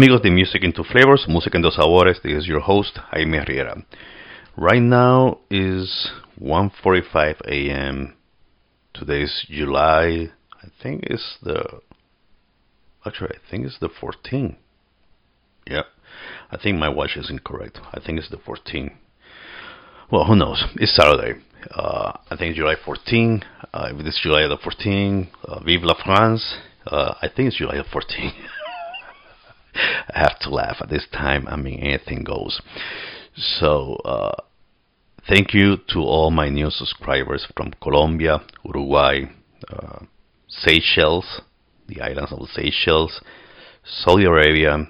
Amigos de Music in Two Flavors, Música en Dos Sabores. This is your host Jaime Riera. Right now is 1:45 a.m. Today is July. I think it's the actually I think it's the 14th. Yeah, I think my watch is incorrect. I think it's the 14th. Well, who knows? It's Saturday. Uh, I think July 14. Uh, if it's July the 14, uh, Vive la France. Uh, I think it's July the 14. I have to laugh at this time. I mean, anything goes. So, uh, thank you to all my new subscribers from Colombia, Uruguay, uh, Seychelles, the islands of Seychelles, Saudi Arabia,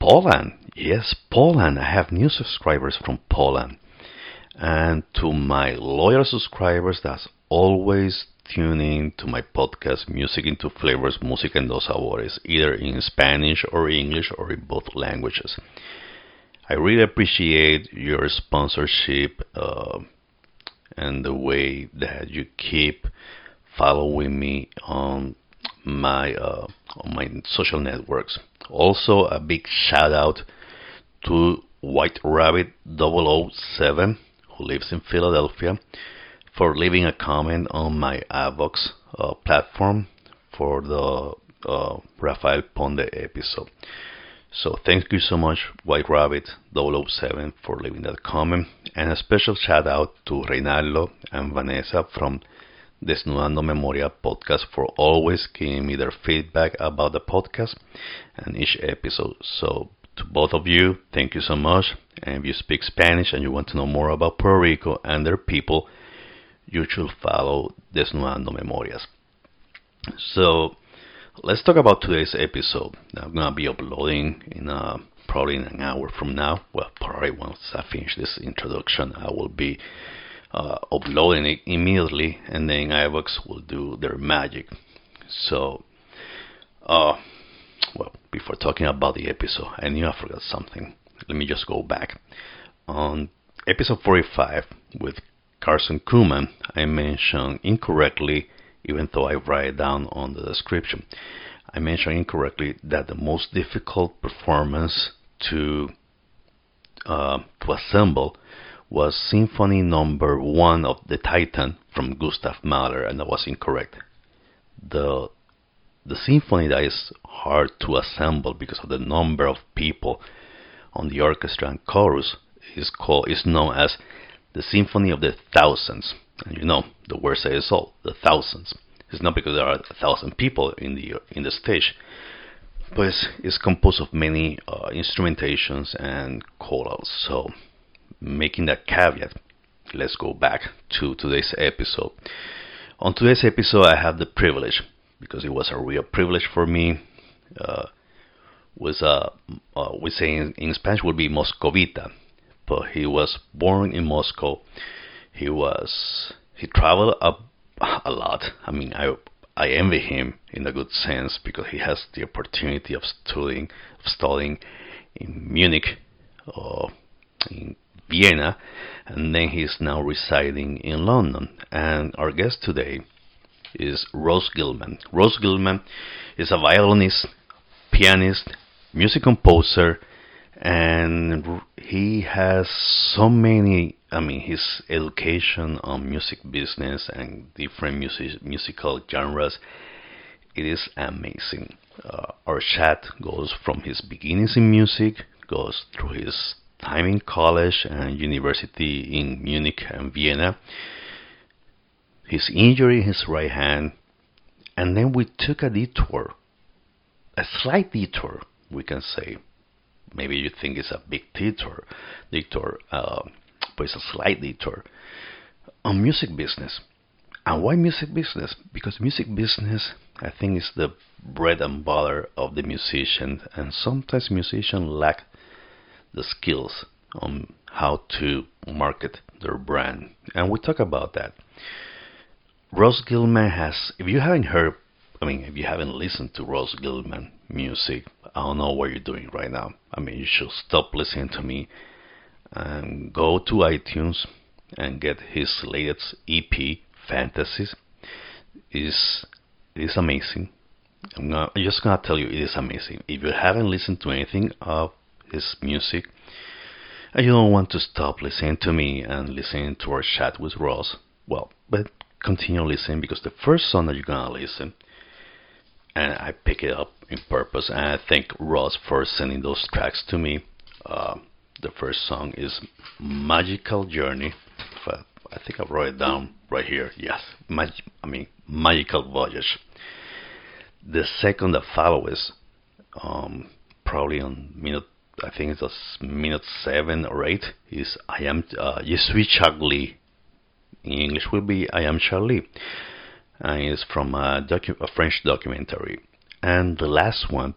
Poland. Yes, Poland. I have new subscribers from Poland. And to my loyal subscribers that's always tuning to my podcast Music in Two Flavors, Música en Dos Sabores, either in Spanish or English or in both languages. I really appreciate your sponsorship uh, and the way that you keep following me on my uh, on my social networks. Also, a big shout out to White Rabbit 007 who lives in Philadelphia for leaving a comment on my iVoox uh, platform for the uh, Rafael Ponde episode. So thank you so much, White Rabbit 007, for leaving that comment. And a special shout out to Reinaldo and Vanessa from Desnudando Memoria podcast for always giving me their feedback about the podcast and each episode. So to both of you, thank you so much. And if you speak Spanish and you want to know more about Puerto Rico and their people, you should follow Desnudando Memorias. So, let's talk about today's episode. I'm gonna be uploading in a, probably in an hour from now. Well, probably once I finish this introduction, I will be uh, uploading it immediately, and then iVoox will do their magic. So, uh, well, before talking about the episode, I knew I forgot something. Let me just go back. On episode 45 with Carson Kuhlman, I mentioned incorrectly, even though I write it down on the description. I mentioned incorrectly that the most difficult performance to uh, to assemble was Symphony Number One of the Titan from Gustav Mahler, and that was incorrect. The the symphony that is hard to assemble because of the number of people on the orchestra and chorus is called is known as the Symphony of the Thousands. And you know, the word says all, the thousands. It's not because there are a thousand people in the in the stage, but it's, it's composed of many uh, instrumentations and chorals. So, making that caveat, let's go back to today's episode. On today's episode, I have the privilege, because it was a real privilege for me. Uh, was uh, uh, we say in, in Spanish would be Moscovita, but he was born in Moscow. He was he traveled up a lot. I mean, I I envy him in a good sense because he has the opportunity of studying of studying in Munich or in Vienna, and then he's now residing in London. And our guest today is Ross Gilman. Ross Gilman is a violinist, pianist, music composer, and he has so many i mean his education on music business and different music, musical genres it is amazing. Uh, our chat goes from his beginnings in music goes through his time in college and university in munich and vienna. His injury in his right hand. And then we took a detour a slight detour we can say maybe you think it's a big detour, detour, uh, but it's a slight detour on music business. And why music business? Because music business, I think, is the bread and butter of the musician, and sometimes musicians lack the skills on how to market their brand. And we talk about that. Ross Gilman has, if you haven't heard, I mean, if you haven't listened to Ross Gilman music, I don't know what you're doing right now. I mean, you should stop listening to me and go to iTunes and get his latest EP, Fantasies. is is amazing. I'm, gonna, I'm just gonna tell you, it is amazing. If you haven't listened to anything of his music, and you don't want to stop listening to me and listening to our chat with Ross, well, but continue listening because the first song that you're gonna listen, and I pick it up in purpose, and I thank Ross for sending those tracks to me. Uh, the first song is Magical Journey. I, I think I wrote it down right here. Yes, Mag- I mean Magical Voyage. The second that follows, um, probably on minute, I think it's a minute seven or eight, is I am uh, Charlie. In English will be I am Charlie, and it's from a, docu- a French documentary. And the last one,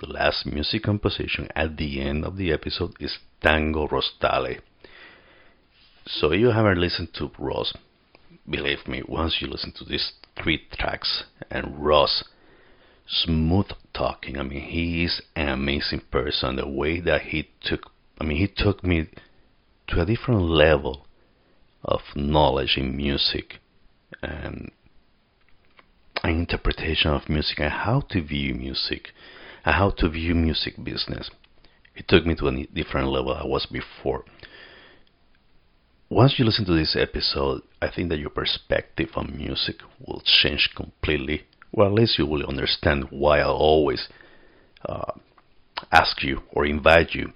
the last music composition at the end of the episode is Tango Rostale. So you haven't listened to Ross, believe me, once you listen to these three tracks and Ross smooth talking, I mean he is an amazing person. The way that he took I mean he took me to a different level of knowledge in music and an interpretation of music and how to view music and how to view music business. It took me to a different level I was before. Once you listen to this episode, I think that your perspective on music will change completely. Well, at least you will understand why I always uh, ask you or invite you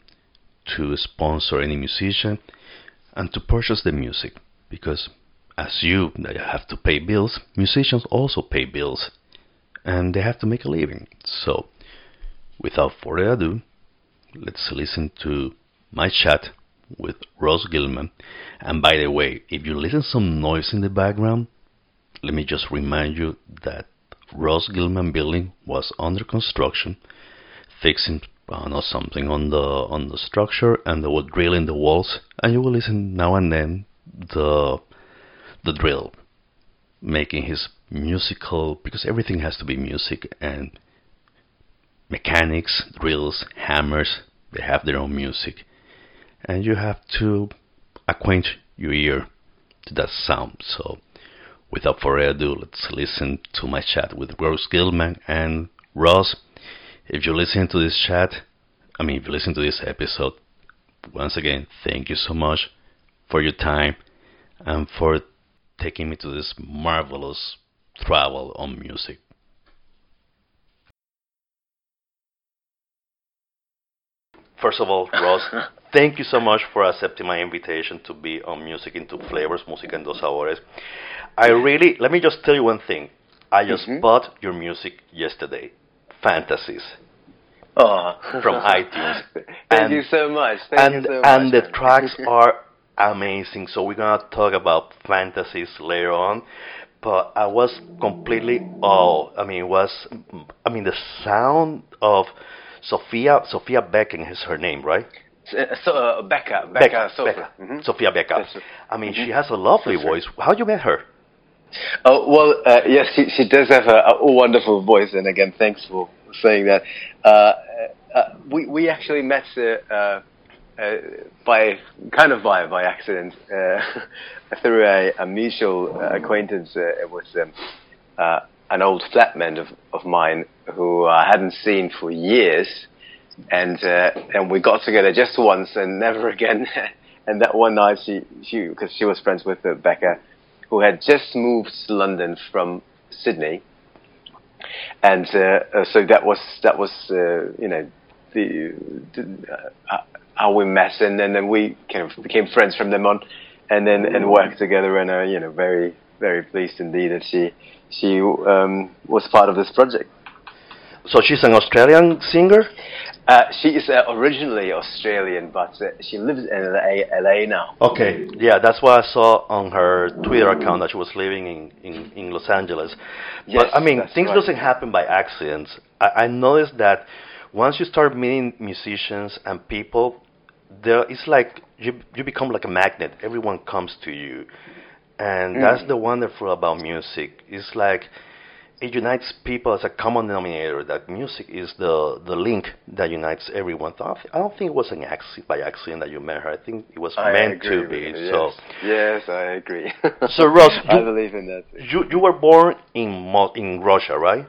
to sponsor any musician and to purchase the music because as you have to pay bills, musicians also pay bills and they have to make a living. So, without further ado, let's listen to my chat with Ross Gilman. And by the way, if you listen some noise in the background, let me just remind you that Ross Gilman building was under construction, fixing know something on the on the structure, and they were drilling the walls. And you will listen now and then the the drill, making his musical because everything has to be music and mechanics, drills, hammers. They have their own music, and you have to acquaint your ear to that sound. So, without further ado, let's listen to my chat with Ross Gilman and Ross. If you listen to this chat, I mean, if you listen to this episode, once again, thank you so much for your time and for taking me to this marvelous travel on music. First of all, Ross, thank you so much for accepting my invitation to be on Music in Two Flavors, Música en Dos Sabores. I really, let me just tell you one thing. I just Mhm. bought your music yesterday, Fantasies, Oh. from iTunes. Thank And- you so much. Thank and you so much. and the man. tracks are amazing. So we're gonna talk about fantasies later on. But I was completely oh, I mean, it was I mean the sound of Sophia Sophia Becken is her name, right? Uh, so, uh, Becca, Becca, Sophia. Becca. Mhm. Sophia Becca. I mean, she Mhm. has a lovely That's voice. How you met her? Oh well, uh, yes, she, she does have a, a wonderful voice, and again, thanks for saying that. Uh, uh, we we actually met uh, by kind of by by accident uh, through a, a mutual uh, acquaintance. Uh, it was um, uh, an old flatmate of of mine who I hadn't seen for years, and and we got together just once and never again. and that one night, she she because she was friends with Becca who had just moved to London from Sydney, and so that was that was you know the, the how we met, and then, we kind of became friends from then on, and then and worked together, and uh, you know very very pleased indeed that she she um, was part of this project. So she's an Australian singer. Uh, she is uh, originally Australian, but uh, she lives in LA, LA now. Okay, yeah, that's what I saw on her Twitter account that she was living in, in, in Los Angeles. Yes, but I mean, things right. doesn't happen by accidents. I, I noticed that once you start meeting musicians and people, there it's like you you become like a magnet. Everyone comes to you, and Mm. that's the wonderful about music. It's like it unites people as a common denominator. That music is the the link that unites everyone. So I don't thi- I don't think it was an accident by accident that you met her. I think it was I meant to be. you, So. yes. yes, I agree. So, Ross, I believe in that. You you were born in Mo- in Russia, right?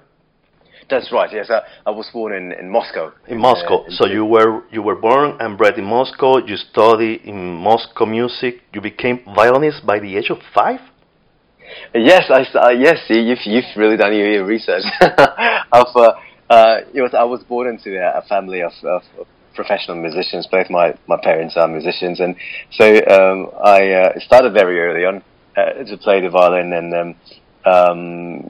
That's right. Yes, I, I was born in, in Moscow. In Moscow. Uh, so you were you were born and bred in Moscow. You studied in Moscow music. You became violinist by the age of five. Yes, I uh, yes. You've you've really done your, research. of, uh, uh, it was I was born into a, a family of, of, of professional musicians. Both my, my parents are musicians, and so um, I uh, started very early on uh, to play the violin, and um, um,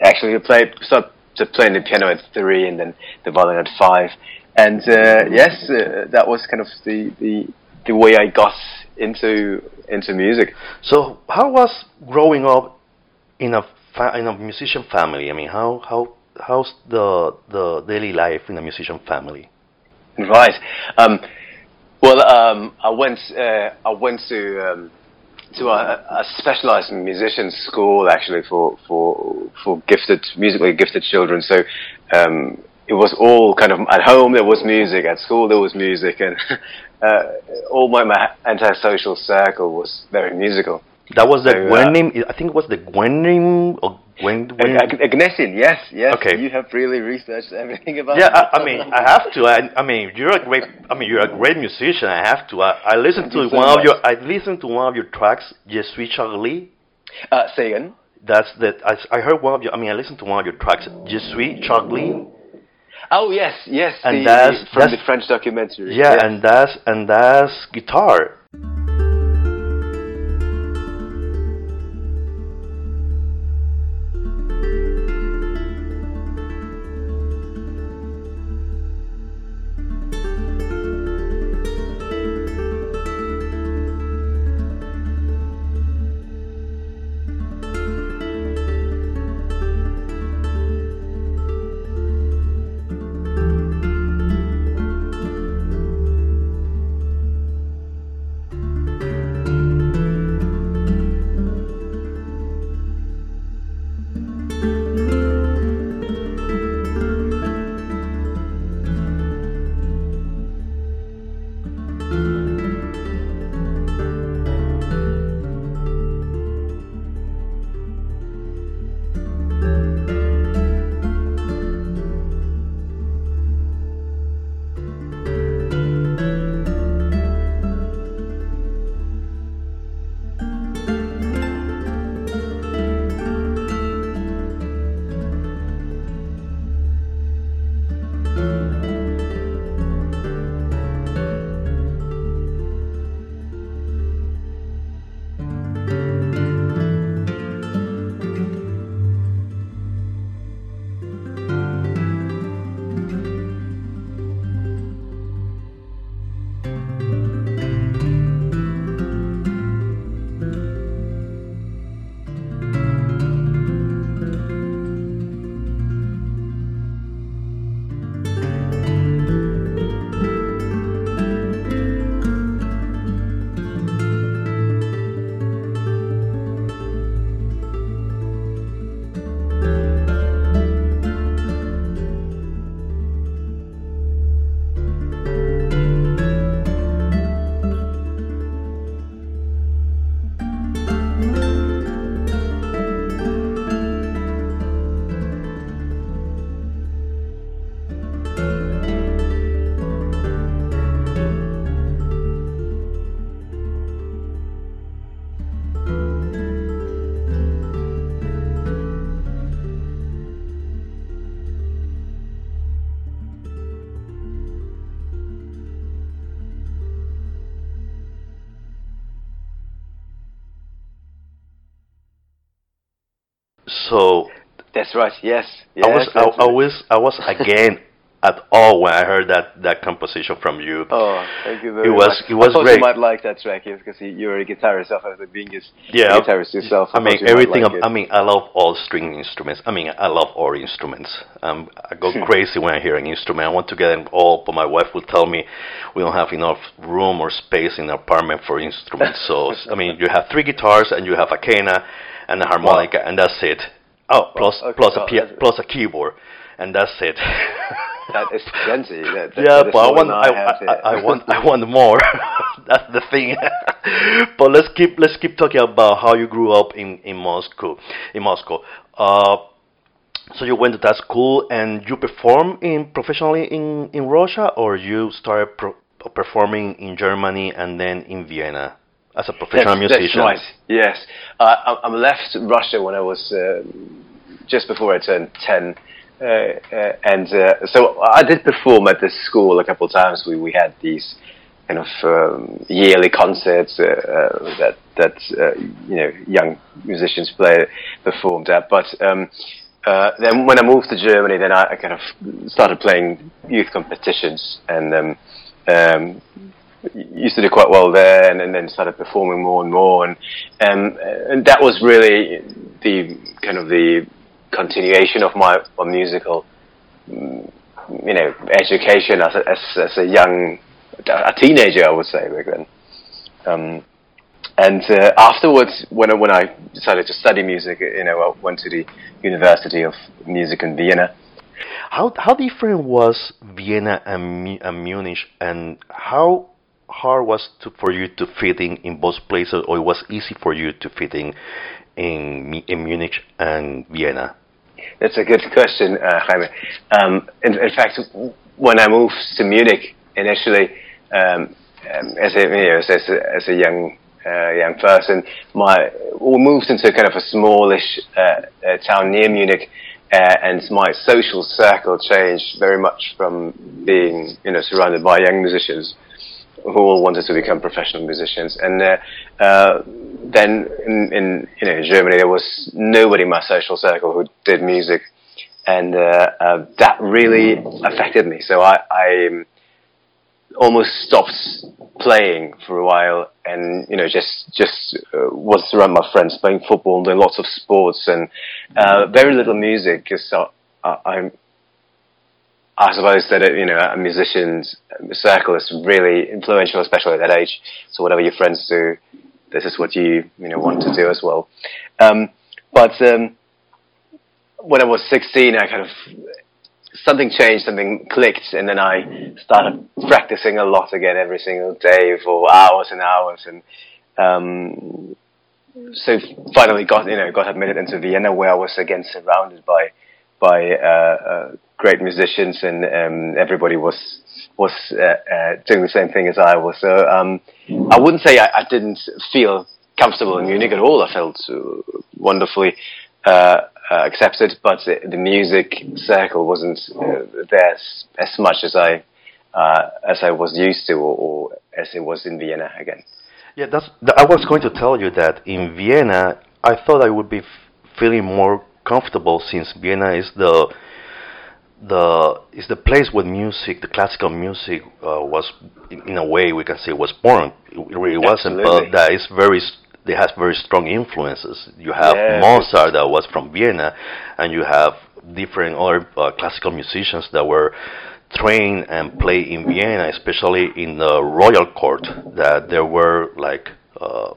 actually to play started playing the piano at three, and then the violin at five. And uh, yes, uh, that was kind of the, the the way I got into into music. So how was growing up in a fa- in a musician family? I mean, how how how's the the daily life in a musician family? Right. Um, well, um, I went. Uh, I went to um, to a, a specialized musician school actually for for for gifted musically gifted children. So um, it was all kind of at home. There was music. At school there was music, and uh, all my, my entire social circle was very musical. That was the So, uh, Gwenim. I think it was the Gwenim or Gwen Ag- Agnesin, yes, yes. Okay. You have really researched everything about. yeah. I, I mean, I have to. I, I mean, you're a great. I mean, you're a great musician. I have to. I, I listened to so one of your. I listened to one of your tracks, Je suis Charlie. Uh, say again. That's that. I, I heard one of your. I mean, I listened to one of your tracks, Je suis Charlie. Oh yes, yes. And the, that's- from that's- the French documentary. Yeah, yes. and that's and that's guitar. That's right. Yes. yes I was I, that's I was I was again at all when I heard that that composition from you. Oh, thank you very It was- much. it was I great. you might like that track yes, because you- you're a guitarist yourself, after being a Yeah, guitarist yourself. I mean you everything. like. I mean I love all string instruments. I mean I love all instruments. Um, I go crazy when I hear an instrument. I want to get them all, but my wife will tell me we don't have enough room or space in the apartment for instruments. so I mean you have three guitars and you have a cana and a harmonica and that's it. Oh, plus okay, plus a pia- plus a keyboard and that's it. that is plenty. That, that, yeah, but I want, than I, I. I want, I want more. That's the thing. but let's keep, let's keep talking about how you grew up in in Moscow. In Moscow, uh, So you went to that school and you perform in professionally in in Russia, or you started pro- performing in Germany and then in Vienna as a professional that's, musician. That's right. Yes, uh, I, I left Russia when I was uh, just before I turned ten, uh, uh and uh, so I did perform at this school a couple of times. We we had these kind of um, yearly concerts uh, that that you know young musicians play performed at, but. Um, uh, then when I moved to Germany, then I, I, kind of started playing youth competitions and um, um, used to do quite well there, and, and, then started performing more and more, and um, and that was really the kind of the continuation of my, my musical, you know, education as a, as, as a young, a teenager, I would say back then. Um, and uh, afterwards, when I, when I decided to study music, you know, I went to the University of Music in Vienna. How how different was Vienna and, and Munich, and how hard was to, for you to fit in in both places, or it was easy for you to fit in in, in Munich and Vienna? That's a good question, uh, Jaime. Um, in, in, fact, when I moved to Munich initially, um, um, as a you know, as, a, as a young uh, young person. My we moved into kind of a smallish uh, uh, town near Munich, uh, and my social circle changed very much from being you know surrounded by young musicians who all wanted to become professional musicians, and uh, uh, then in, in you know Germany there was nobody in my social circle who did music, and that really affected me. So I. I almost stopped playing for a while and you know just just uh, was around my friends playing football and doing lots of sports and uh, very little music because I, I'm I suppose that it, you know a musician's circle is really influential especially at that age. So whatever your friends do this is what you you know want to do as well. Um, but um, when I was 16 I kind of something changed, something clicked, and then I started practicing a lot again every single day for hours and hours, and um, so finally got you know got admitted into Vienna, where I was again surrounded by by uh, uh, great musicians, and um, everybody was was uh, uh doing the same thing as I was. So um, I wouldn't say I, I, didn't feel comfortable in Munich at all. I felt uh, wonderfully uh, uh, accepted, but the music circle wasn't uh, there as, as, much as I as I was used to, or, or, as it was in Vienna again. Yeah, that's. I was going to tell you that in Vienna, I thought I would be feeling more comfortable since Vienna is the the is the place where music, the classical music, uh, was in, a way we can say was born. It really wasn't, but that is very they has very strong influences. You have. Mozart that was from Vienna, and you have different other uh, classical musicians that were trained and play in Vienna, especially in the royal court. That there were like. Uh,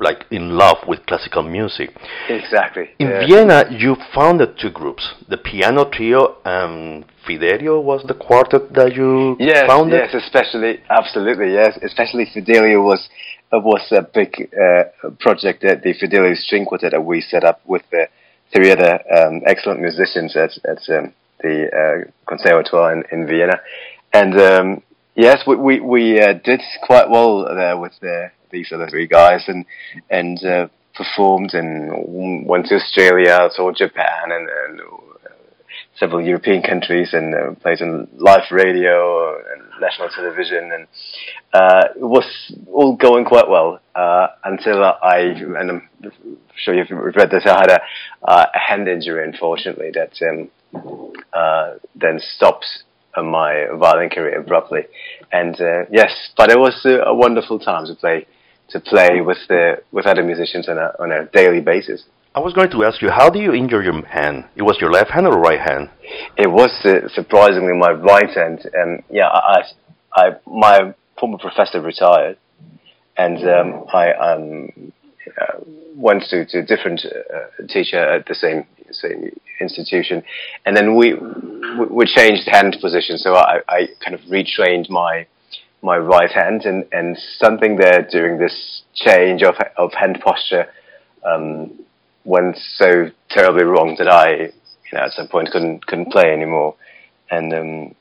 like in love with classical music. Exactly. In yeah. Vienna, you founded two groups: the piano trio and Fidelio was the quartet that you yes, founded. Yes, especially absolutely yes, especially Fidelio was was a big uh, project that the Fidelio String Quartet that we set up with the three other um, excellent musicians at, at um, the uh, Conservatoire in, in, Vienna. And um, yes, we, we, we uh, did quite well there with the, these other three guys and, and uh, performed and went to Australia, saw Japan and, and several European countries and uh, played on live radio and national television, and uh, it was all going quite well uh, until I, and I'm sure you've read this, I had a, uh, a hand injury, unfortunately, that um, uh, then stopped my violin career abruptly. And uh, yes, but it was a wonderful time to play to play with the with other musicians on a on a daily basis. I was going to ask you, how do you injure your hand? It was your left hand or right hand? It was uh, surprisingly my right hand. and yeah, I, I, my former professor retired, and um, I um, uh, went to, to a different uh, teacher at the same same institution, and then we we changed hand position. So I, I kind of retrained my my right hand, and, and something there during this change of of hand posture. Um, went so terribly wrong that I, you know, at some point couldn't couldn't play anymore, and um,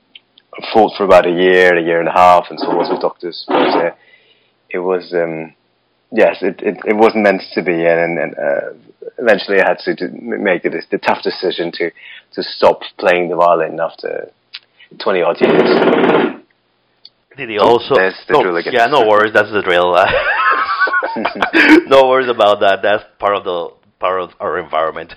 fought for about a year, a year and a half, and saw lots of doctors. But uh, it was, um, yes, it, it, it wasn't meant to be, and, and uh, eventually I had to, to make the, the tough decision to to stop playing the violin after twenty odd years. Did he also? There's the no, drill again. yeah, no worries. That's the drill. no worries about that. That's part of the part of our environment.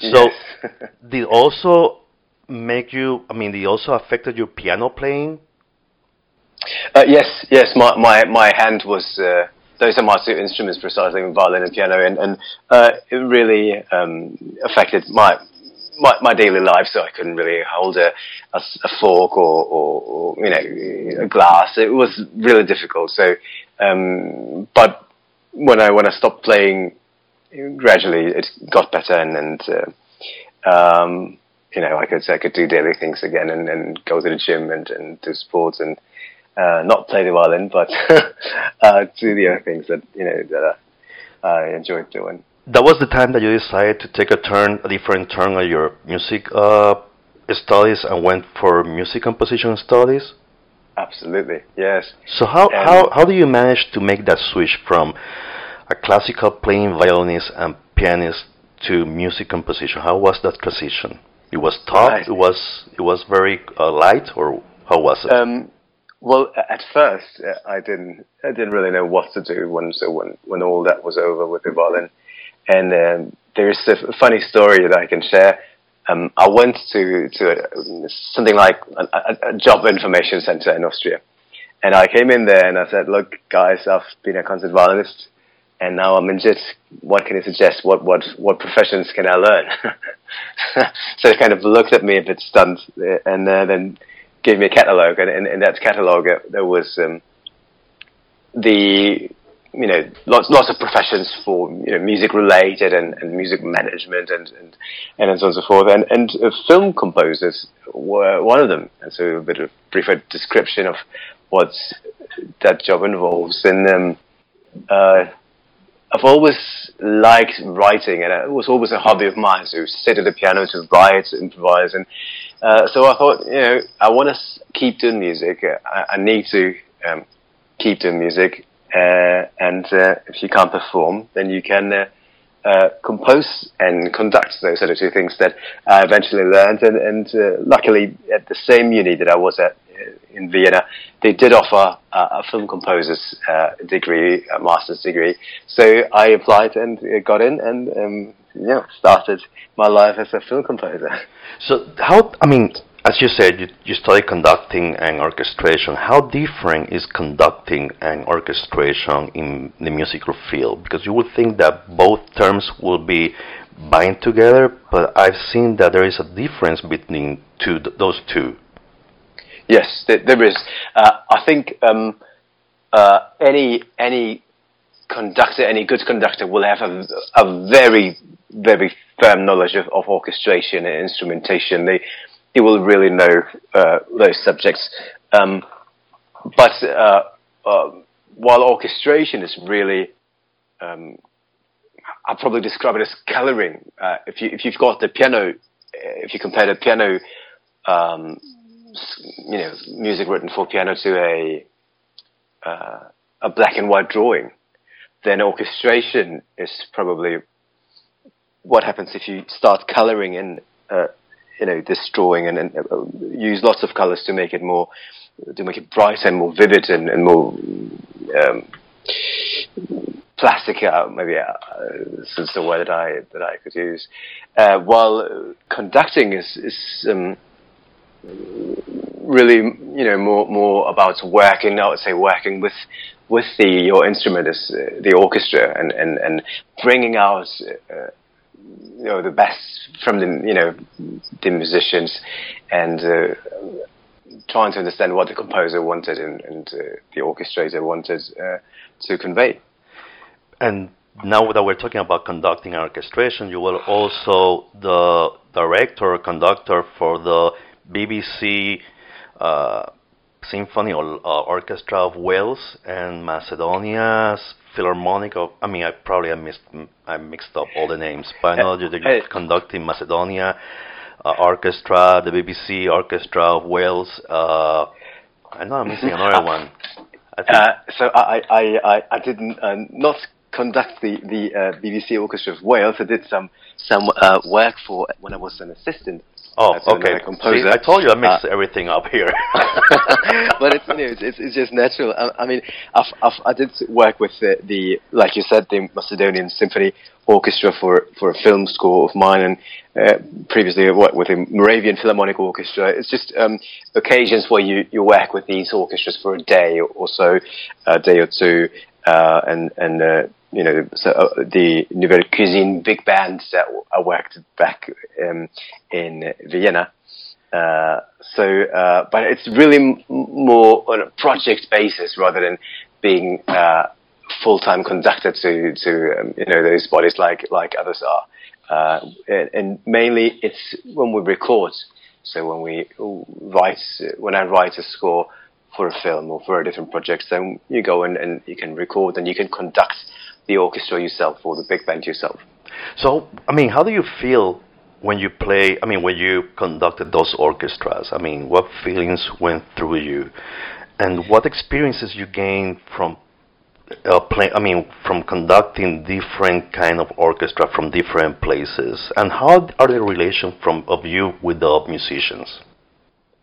So, Yes. did also make you? I mean, did also affected your piano playing? Uh, yes, yes. My my my hand was. Uh, those are my two instruments, precisely violin and piano, and and uh, it really um, affected my, my my daily life. So I couldn't really hold a a fork or, or, or you know a glass. It was really difficult. So, um, but when I when I stopped playing, gradually it got better, and and uh, um, you know I could I could do daily things again, and, and go to the gym and, and do sports and uh, not play the violin, but uh, do the other things that you know that uh, I enjoyed doing. That was the time that you decided to take a turn, a different turn on your music uh, studies, and went for music composition studies. Absolutely, yes. So how Um, how how do you manage to make that switch from a classical playing violinist and pianist to music composition? How was that transition? It was tough. Right. It was it was very uh, light, or how was it? Um, well, at first uh, I didn't I didn't really know what to do when when when all that was over with the violin, and um, there's a funny story that I can share. Um, I went to to something like a, a, job information center in Austria, and I came in there and I said, "Look, guys, I've been a concert violinist, and now I'm injured. What can you suggest? What what what professions can I learn?" so they kind of looked at me a bit stunned, uh, and uh, then gave me a catalogue, and in, that catalogue uh, there was um, the you know lots lots of professions for you know music related and, and music management and and and so on and so forth, and and uh, film composers were one of them, and so a bit of brief description of what that job involves, and um, uh, I've always liked writing, and it was always a hobby of mine to sit at the piano, to write, to improvise, and uh, so I thought, you know, I want to keep doing music. I, I need to um, keep doing music, and uh, if you can't perform, then you can uh, uh, compose and conduct. Those sort of two things that I eventually learned, and, and uh, luckily at the same uni that I was at uh, in Vienna, they did offer uh, a film composer's uh, degree, a master's degree. So I applied and uh, got in, and um, yeah, started my life as a film composer. so how? I mean, as you said, you, you studied conducting and orchestration. How different is conducting and orchestration in the musical field? Because you would think that both terms will be bind together, but I've seen that there is a difference between two, those two. Yes, there, there is. Uh, I think um, uh, any any conductor, any good conductor, will have a, a very very firm knowledge of, of orchestration and instrumentation. They they will really know uh, those subjects. Um, but uh, uh, while orchestration is really um, I'll probably describe it as coloring. Uh, if you if you've got the piano, uh, if you compare the piano, um, you know, music written for piano to a uh, a black and white drawing, then orchestration is probably what happens if you start coloring in, uh, you know, this drawing and, and uh, use lots of colors to make it more, to make it bright and more vivid and, and more. Um, plastic uh, maybe uh, is the word that I that I could use. Uh, while uh, conducting is is um, really you know more more about working. I would say working with with the your instrument is uh, the orchestra and and and bringing out. You know the best from the you know the musicians and uh, trying to understand what the composer wanted and, and uh, the orchestrator wanted uh, to convey. And now that we're talking about conducting and orchestration, you were also the director or conductor for the BBC uh, Symphony or uh, Orchestra of Wales and Macedonia's Philharmonic of. I mean, I probably I missed I mixed up all the names, but I know that you're conducting Macedonia uh, Orchestra, the BBC Orchestra of Wales. Uh, I know I'm missing another one. Uh, so I I I, I didn't uh, not conduct the the uh, BBC Orchestra of Wales. I did some some uh, work for when I was an assistant. Oh, okay. Composer. See, I told you I mixed uh, everything up here. but it's, know, it's, it's just natural. I, I mean, I've, I've, i did work with the, the, like you said, the Macedonian Symphony Orchestra for for a film score of mine, and uh, previously I worked with the Moravian Philharmonic Orchestra. It's just um, occasions where you, you work with these orchestras for a day or so, a day or two, uh, and and uh, you know so, uh, the Nouvelle Cuisine big band that I worked back um, in Vienna. Uh, so, uh, but it's really m- more on a project basis rather than being uh, full-time conductor to to um, you know those bodies like like others are. Uh, and, and, mainly it's when we record. So when we write, when I write a score, for a film or for a different project, then you go in and you can record and you can conduct the orchestra yourself or the big band yourself. So, I mean, how do you feel when you play? I mean, when you conducted those orchestras? I mean, what feelings went through you, and what experiences you gained from uh, play, I mean, from conducting different kind of orchestra from different places, and how are the relation from of you with the musicians?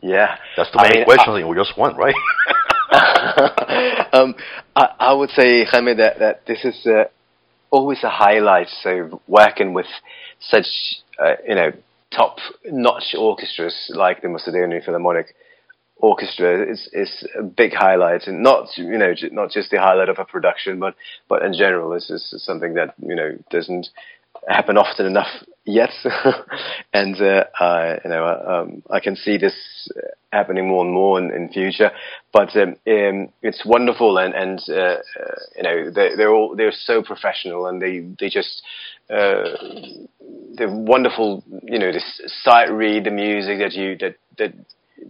Yeah, that's the main I mean, question. I, we just want, right? um, I, I, would say, Jaime, that, that this is uh, always a highlight. So working with such, uh, you know, top-notch orchestras like the Macedonian Philharmonic Orchestra is is a big highlight, and not you know not just the highlight of a production, but but in general, this is something that you know doesn't happen often enough yet, and uh, uh, you know um, I can see this happening more and more in, in future. But um, um, it's wonderful, and and uh, uh you know they're, they're all they're so professional, and they they just uh, they're wonderful. You know, this sight read the music that you that that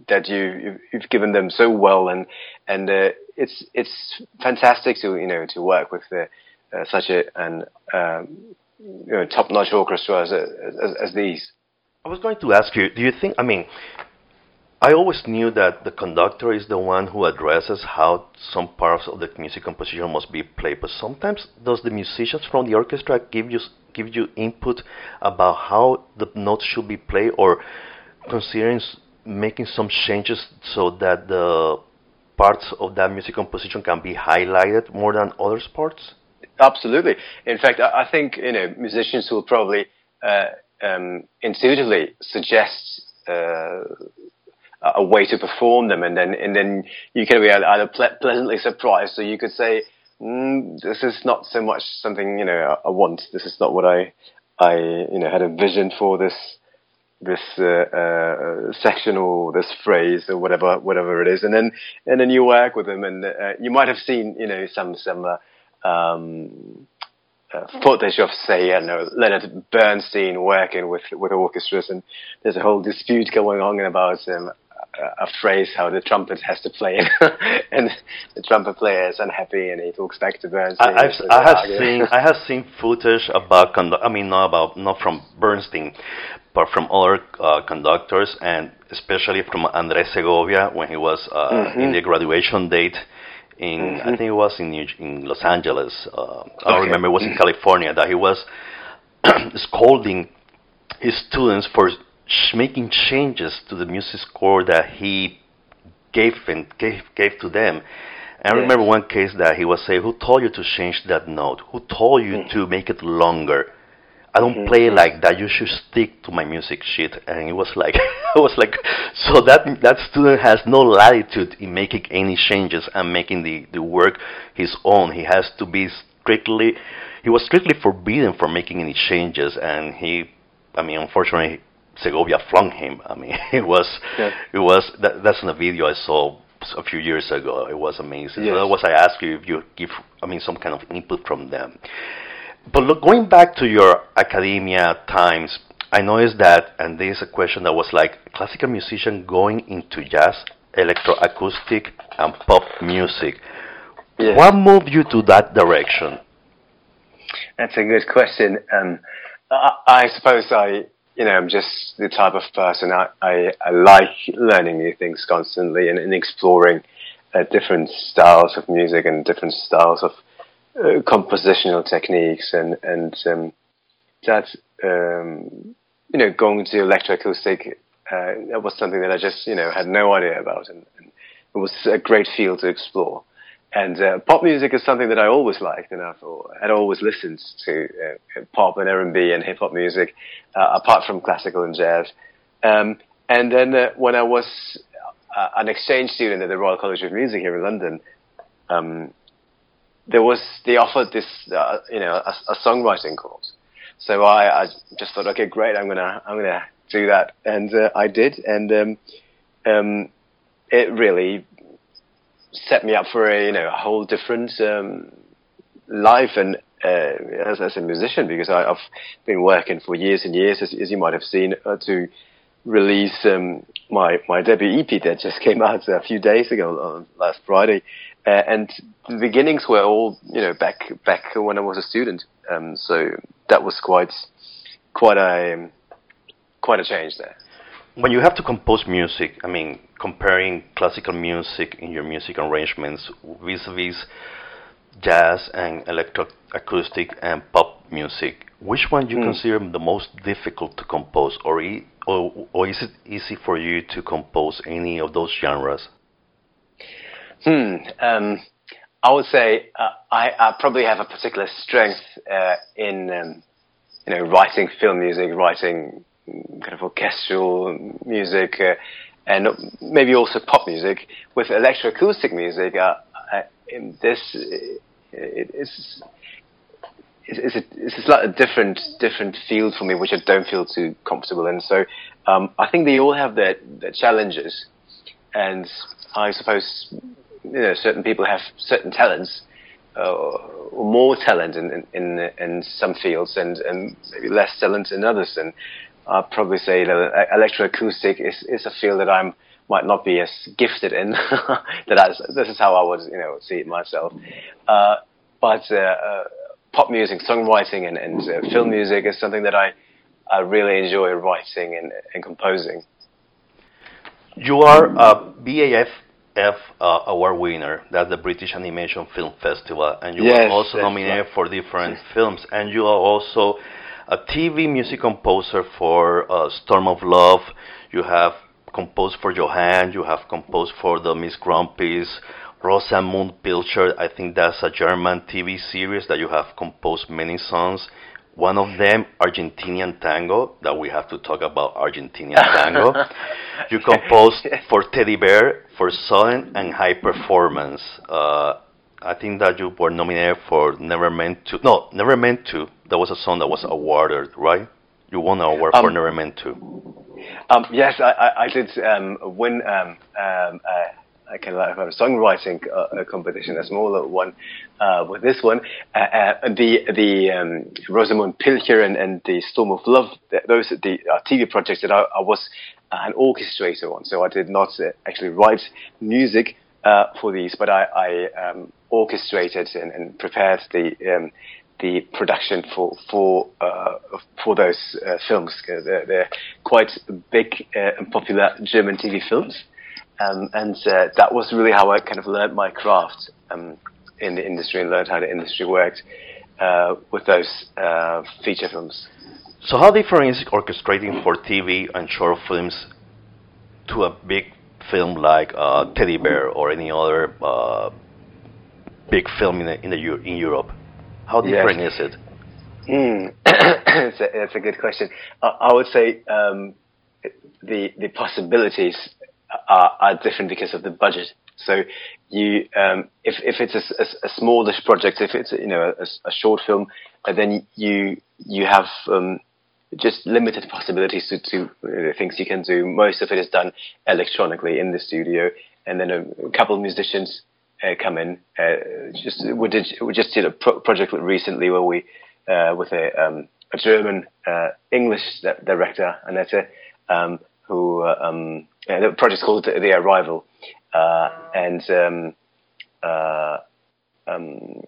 that you you've given them so well, and and uh, it's it's fantastic to you know to work with the, such a an um, you know, top-notch orchestra as, as, as these. I was going to ask you, do you think, I mean, I always knew that the conductor is the one who addresses how some parts of the music composition must be played, but sometimes does the musicians from the orchestra give you give you input about how the notes should be played, or considering making some changes so that the parts of that music composition can be highlighted more than other parts? Absolutely. In fact, I, think you know musicians will probably uh, um, intuitively suggest uh, a way to perform them, and then and then you can be either ple- pleasantly surprised, so you could say, mm, "This is not so much something you know I, I want. This is not what I I you know had a vision for this." this uh, uh, section or this phrase or whatever whatever it is and then and then you work with them and uh, you might have seen you know some some uh, um, uh, footage of, say, I know, Leonard Bernstein working with with orchestras, and there's a whole dispute going on about um, a, a phrase how the trumpet has to play, and the trumpet player is unhappy, and he talks back to Bernstein. I, I've, I have seen I have seen footage about condu- I mean, not about not from Bernstein, but from other uh, conductors, and especially from Andres Segovia when he was uh, mm-hmm. in the graduation date in mm-hmm. I think it was in New, in Los Angeles. Uh, okay. I don't remember it was in California that he was scolding his students for sh- making changes to the music score that he gave and gave gave to them. And I remember one case that he was saying, "Who told you to change that note? Who told you mm-hmm. to make it longer?" I don't mm-hmm. play like that. You should stick to my music sheet. And it was like, I was like, so that that student has no latitude in making any changes and making the the work his own. He has to be strictly, he was strictly forbidden from making any changes. And he, I mean, unfortunately, Segovia flung him. I mean, it was, yeah. it was. That, that's in a video I saw a few years ago. It was amazing. Yes. So that was I asked you if you give, I mean, some kind of input from them. But look, going back to your academia times, I noticed that, and this is a question that was like, classical musician going into jazz electroacoustic and pop music. Yes. What moved you to that direction? That's a good question. Um, I, I suppose I, you know, I'm just the type of person I, I, I like learning new things constantly and, and exploring uh, different styles of music and different styles of compositional techniques and and um, that um, you know going to electroacoustic uh, that was something that I just you know had no idea about and, and it was a great field to explore. And uh, pop music is something that I always liked, and I've had always listened to uh, pop and R&B and hip hop music, uh, apart from classical and jazz. Um, and then uh, when I was uh, an exchange student at the Royal College of Music here in London, um, there was they offered this, uh, you know, a, a, songwriting course. So I, I, just thought, okay, great, I'm gonna I'm gonna do that, and I did, and um, um, it really set me up for a you know a whole different um, life and uh, as, as a musician because I, have been working for years and years as, as you might have seen uh, to release um, my my debut EP that just came out a few days ago on last Friday uh, and the beginnings were all you know back back when I was a student um, so that was quite quite a quite a change there when you have to compose music, I mean, comparing classical music in your music arrangements vis-a-vis jazz and electroacoustic and pop music, which one do you mm. consider the most difficult to compose, or, e- or, or is it easy for you to compose any of those genres? Hmm. Um, I would say uh, I, I, probably have a particular strength uh, in um, you know writing film music, writing kind of orchestral music, uh, and maybe also pop music. With electroacoustic music, uh, I, this it, it's it's a, it's a slightly different different field for me, which I don't feel too comfortable in. So um, I think they all have their, their challenges, and I suppose you know certain people have certain talents, uh, or more talent in in, in, some fields, and, and maybe less talent in others. And I'd probably say that electroacoustic is, is a field that I'm might not be as gifted in. that this is how I would you know see it myself. Uh, but uh, uh, pop music, songwriting, and, and uh, film music is something that I I really enjoy writing and, and composing. You are a BAFF uh, award winner. That's the British Animation Film Festival, and you yes, were also nominated right. for different films. And you are also a TV music composer for uh, Storm of Love. You have composed for Johan. You have composed for the Miss Grumpies. Rosamunde Pilcher. I think that's a German TV series that you have composed many songs. One of them, Argentinian Tango, that we have to talk about Argentinian Tango. you composed for Teddy Bear, for Sudden and High Performance. Uh, I think that you were nominated for Never Meant to. No, Never Meant to. That was a song that was awarded, right? You won an award um, for Never Meant to. Um, yes, I, I, I did um, win um, um, uh, a kind of a songwriting uh, competition, a smaller one, uh, with this one. Uh, uh, the the um, Rosamunde Pilcher and, and the Storm of Love, those are the uh, TV projects that I, I was an orchestrator on. So I did not actually write music for these, but I, I um, orchestrated and, and prepared the um, the production for for uh, for those uh, films. They're, they're, quite big uh, and popular German TV films, um, and uh, that was really how I kind of learned my craft um, in the industry and learned how the industry worked uh, with those uh, feature films. So, how different is orchestrating for TV and short films to a big film like Teddy Bear or any other big film in, the, in, the, in Europe? How different yes. is it? Mm. that's, a, that's, a, good question. I, I would say um, the the possibilities are, are, different because of the budget. So you, um, if if it's a, a, a, smallish project, if it's you know a, a short film, uh, then you you have um, just limited possibilities to, to uh, things you can do. Most of it is done electronically in the studio, and then a, couple of musicians uh, come in. Uh, just we did we just did a pro- project recently where we uh, with a um, a German English director Annette um, who uh, um, the project's called The Arrival, uh, and um, uh, um,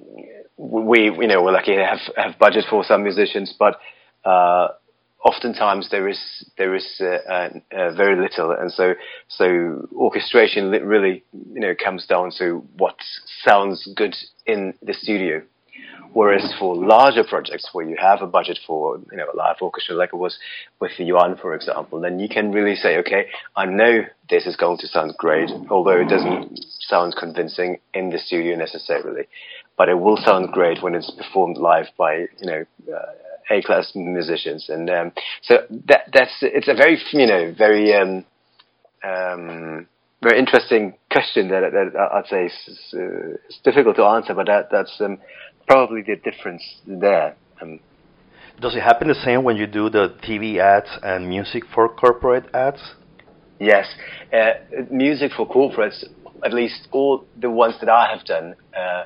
we you know we're lucky to have have budget for some musicians, but uh, oftentimes there is there is uh, uh, very little, and so so orchestration really you know comes down to what sounds good in the studio. Whereas for larger projects where you have a budget for you know a live orchestra, like it was with the Yuan, for example, then you can really say, okay, I know this is going to sound great, although it doesn't sound convincing in the studio necessarily, but it will sound great when it's performed live by you know. Uh, a-class musicians, and um, so that that's it's a very you know very um, um, very interesting question that, that I'd say is, uh, it's difficult to answer, but that that's um, probably the difference there. Um, Does it happen the same when you do the TV ads and music for corporate ads? Yes, uh, music for corporates, at least all the ones that I have done, uh,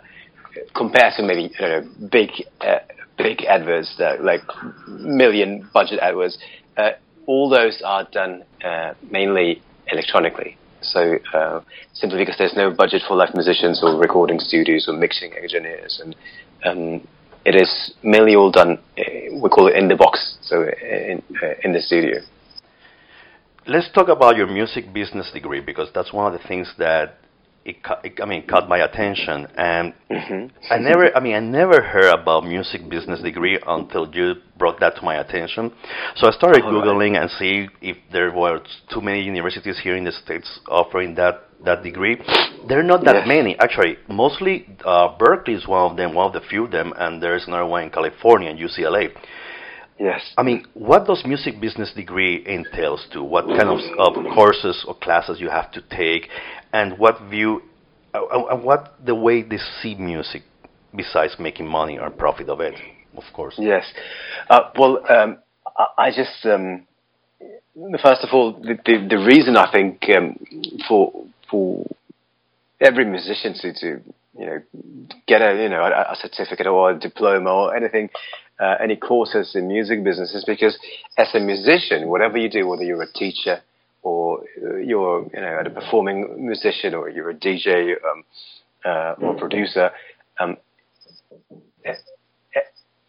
compared to maybe know, big uh, big adverts, that, like million budget adverts, uh, all those are done uh, mainly electronically. So uh, simply because there's no budget for live musicians or recording studios or mixing engineers, and um, it is mainly all done. Uh, we call it in the box, so in uh, in the studio. Let's talk about your music business degree because that's one of the things that it, it, I mean, caught my attention, and mm-hmm. I never, I mean, I never heard about music business degree until you brought that to my attention. So I started googling right. and see if there were too many universities here in the states offering that that degree. There are not that yes. many, actually. Mostly, uh, Berklee is one of them, one of the few of them, and there's another one in California, UCLA. Yes. I mean, what does music business degree entails to? What kind of, of courses or classes you have to take, and what view, uh, uh, what the way they see music, besides making money or profit of it, of course. Yes. Uh, well, um, I, I, just um, first of all, the, the, the reason I think um, for for every musician to, to you know get a you know a, a certificate or a diploma or anything uh, any courses in music business is because as a musician, whatever you do, whether you're a teacher or you're you know a performing musician or you're a DJ um, uh, or producer, um,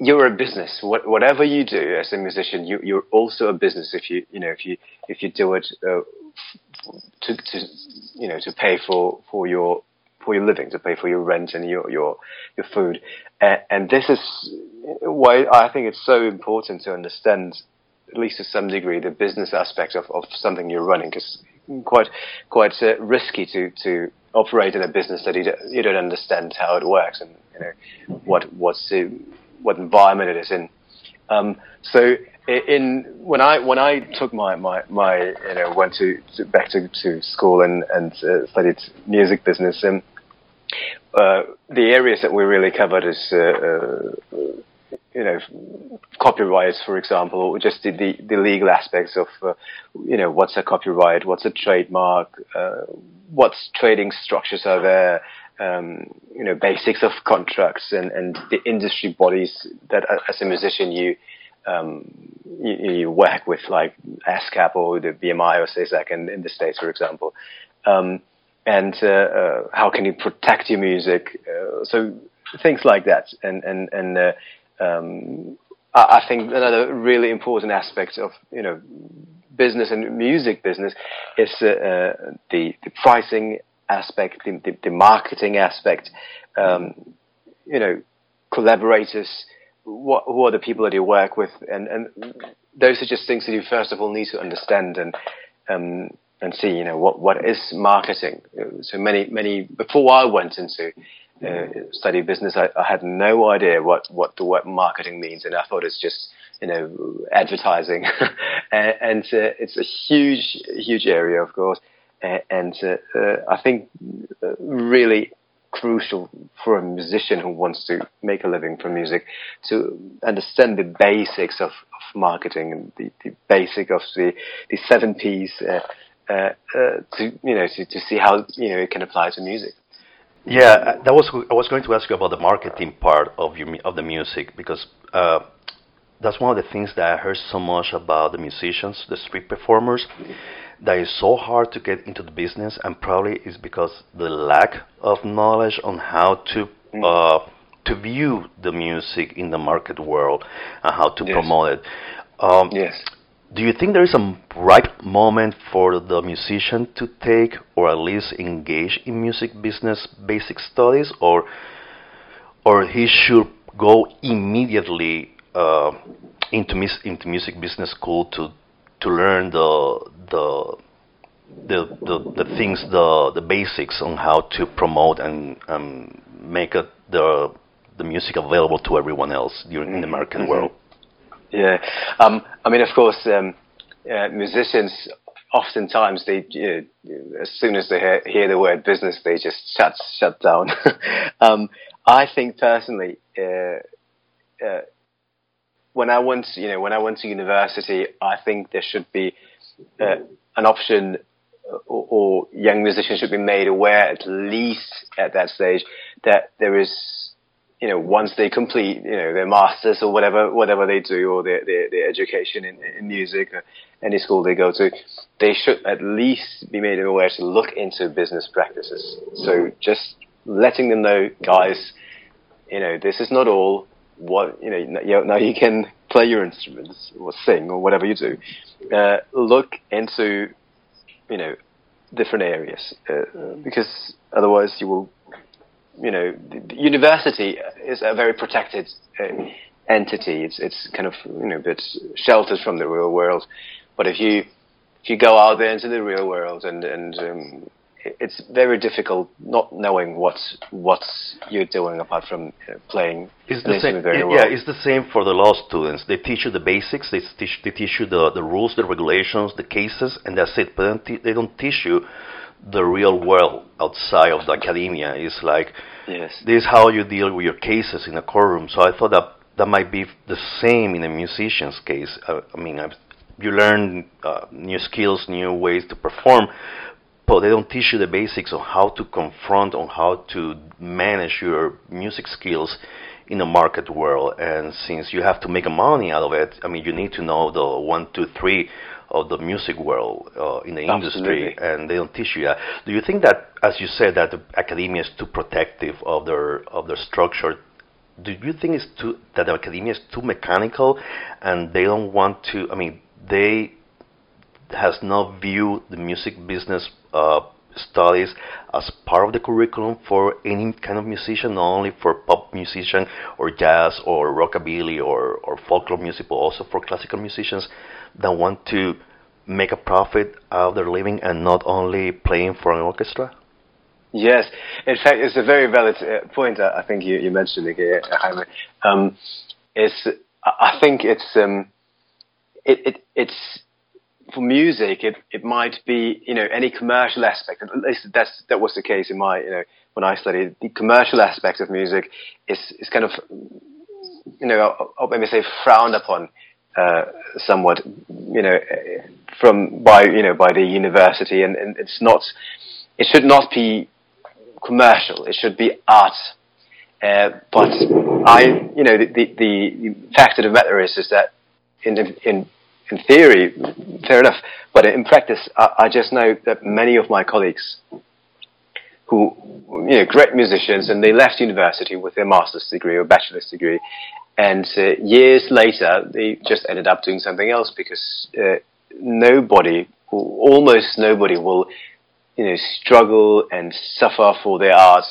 you're a business. What, whatever you do as a musician, you, you're also a business. If you you know if you if you do it uh, to, to you know to pay for for your for your living, to pay for your rent and your your your food. Uh, and this is why I think it's so important to understand, at least to some degree, the business aspect of, of something you're running, because quite quite uh, risky to to operate in a business that you don't, you don't understand how it works and you know what what's the, what environment it is in. Um, so in when I when I took my my, my you know went to, to back to, to school and and uh, studied music business and uh, the areas that we really covered is, uh, uh, you know, copyrights, for example, or just the, the, the legal aspects of, uh, you know, what's a copyright, what's a trademark, uh, what's trading structures are there, um, you know, basics of contracts and, and the industry bodies that, as a musician, you um, you, you, work with, like ASCAP or the BMI or SESAC in, in the States, for example. Um, and uh, uh, how can you protect your music? Uh, so things like that, and and and um, I, I think another really important aspect of you know business and music business is uh, uh, the the pricing aspect, the, the, the marketing aspect. Um, you know, collaborators. What, who are the people that you work with, and and those are just things that you first of all need to understand and um, and see, you know, what, what is marketing. So many, many, before I went into uh, study business, I, I, had no idea what, what the word marketing means. And I thought it's just, you know, advertising. and, and uh, it's a huge, huge area, of course. And uh, uh, I think uh, really crucial for a musician who wants to make a living from music to understand the basics of, of marketing and the, the basic of the, the seven P's, uh, uh, uh, to you know to, to see how you know it can apply to music. Yeah, that was I was going to ask you about the marketing part of your of the music because that's one of the things that I heard so much about the musicians, the street performers, that it's so hard to get into the business, and probably is because the lack of knowledge on how to Mm. uh, to view the music in the market world and how to Yes. promote it. Um, Yes. do you think there is a right moment for the musician to take or at least engage in music business basic studies or or he should go immediately uh, into into music business school to to learn the the the the, the things the the basics on how to promote and um, make it the the music available to everyone else during in the American Mhm. world. Yeah, um, I mean, of course, um, uh, musicians oftentimes they, you know, as soon as they hear, hear the word business, they just shut shut down. um, I think personally, uh, uh, when I went, you know, when I went to university, I think there should be uh, an option, or, or young musicians should be made aware, at least at that stage, that there is you know, once they complete, you know, their masters or whatever, whatever they do, or their their, their education in, in music, or any school they go to, they should at least be made aware to look into business practices. So just letting them know, guys, you know, this is not all. What you know, you- now you can play your instruments or sing or whatever you do. Uh, look into, you know, different areas uh, because otherwise you will you know, the, the university is a very protected uh, entity. It's it's kind of you know a bit sheltered from the real world. But if you if you go out there into the real world and and um, it's very difficult not knowing what what you're doing apart from playing It's the same. Yeah, well. it's the same for the law students. They teach you the basics. They teach, they teach you the, the rules, the regulations, the cases, and that's it. But they don't, te- they don't teach you the real world outside of the academia. It's like yes. this is how you deal with your cases in a courtroom. So I thought that that might be the same in a musician's case. Uh, I mean, I've, you learn uh, new skills, new ways to perform, but they don't teach you the basics of how to confront, on how to manage your music skills in a market world. And since you have to make a money out of it, I mean, you need to know the one, two, three of the music world uh, in the industry, and they don't teach you that. Do you think that, as you said, that the academia is too protective of their of their structure? Do you think it's too that the academia is too mechanical, and they don't want to? I mean, they has not viewed the music business uh, studies as part of the curriculum for any kind of musician, not only for pop musician or jazz or rockabilly or, or folklore music, but also for classical musicians that want to make a profit out of their living and not only playing for an orchestra? Yes, in fact, it's a very valid uh, point. I I think you, you mentioned it here, Jaime. Um, it's, I think it's, um, it, it, it's for music. It, it might be, you know, any commercial aspect. At least that's that was the case in my, you know, when I studied the commercial aspect of music is is kind of, you know, I'll, maybe say frowned upon uh, somewhat, you know, from by you know by the university, and, and it's not. It should not be commercial. It should be art. Uh, but I, you know, the, the, the fact of the matter is, is that in, in, in theory, fair enough, but in practice, I, I just know that many of my colleagues who, you know, great musicians, and they left university with their master's degree or bachelor's degree, and uh, years later, they just ended up doing something else because uh, nobody, almost nobody, will you know, struggle and suffer for their art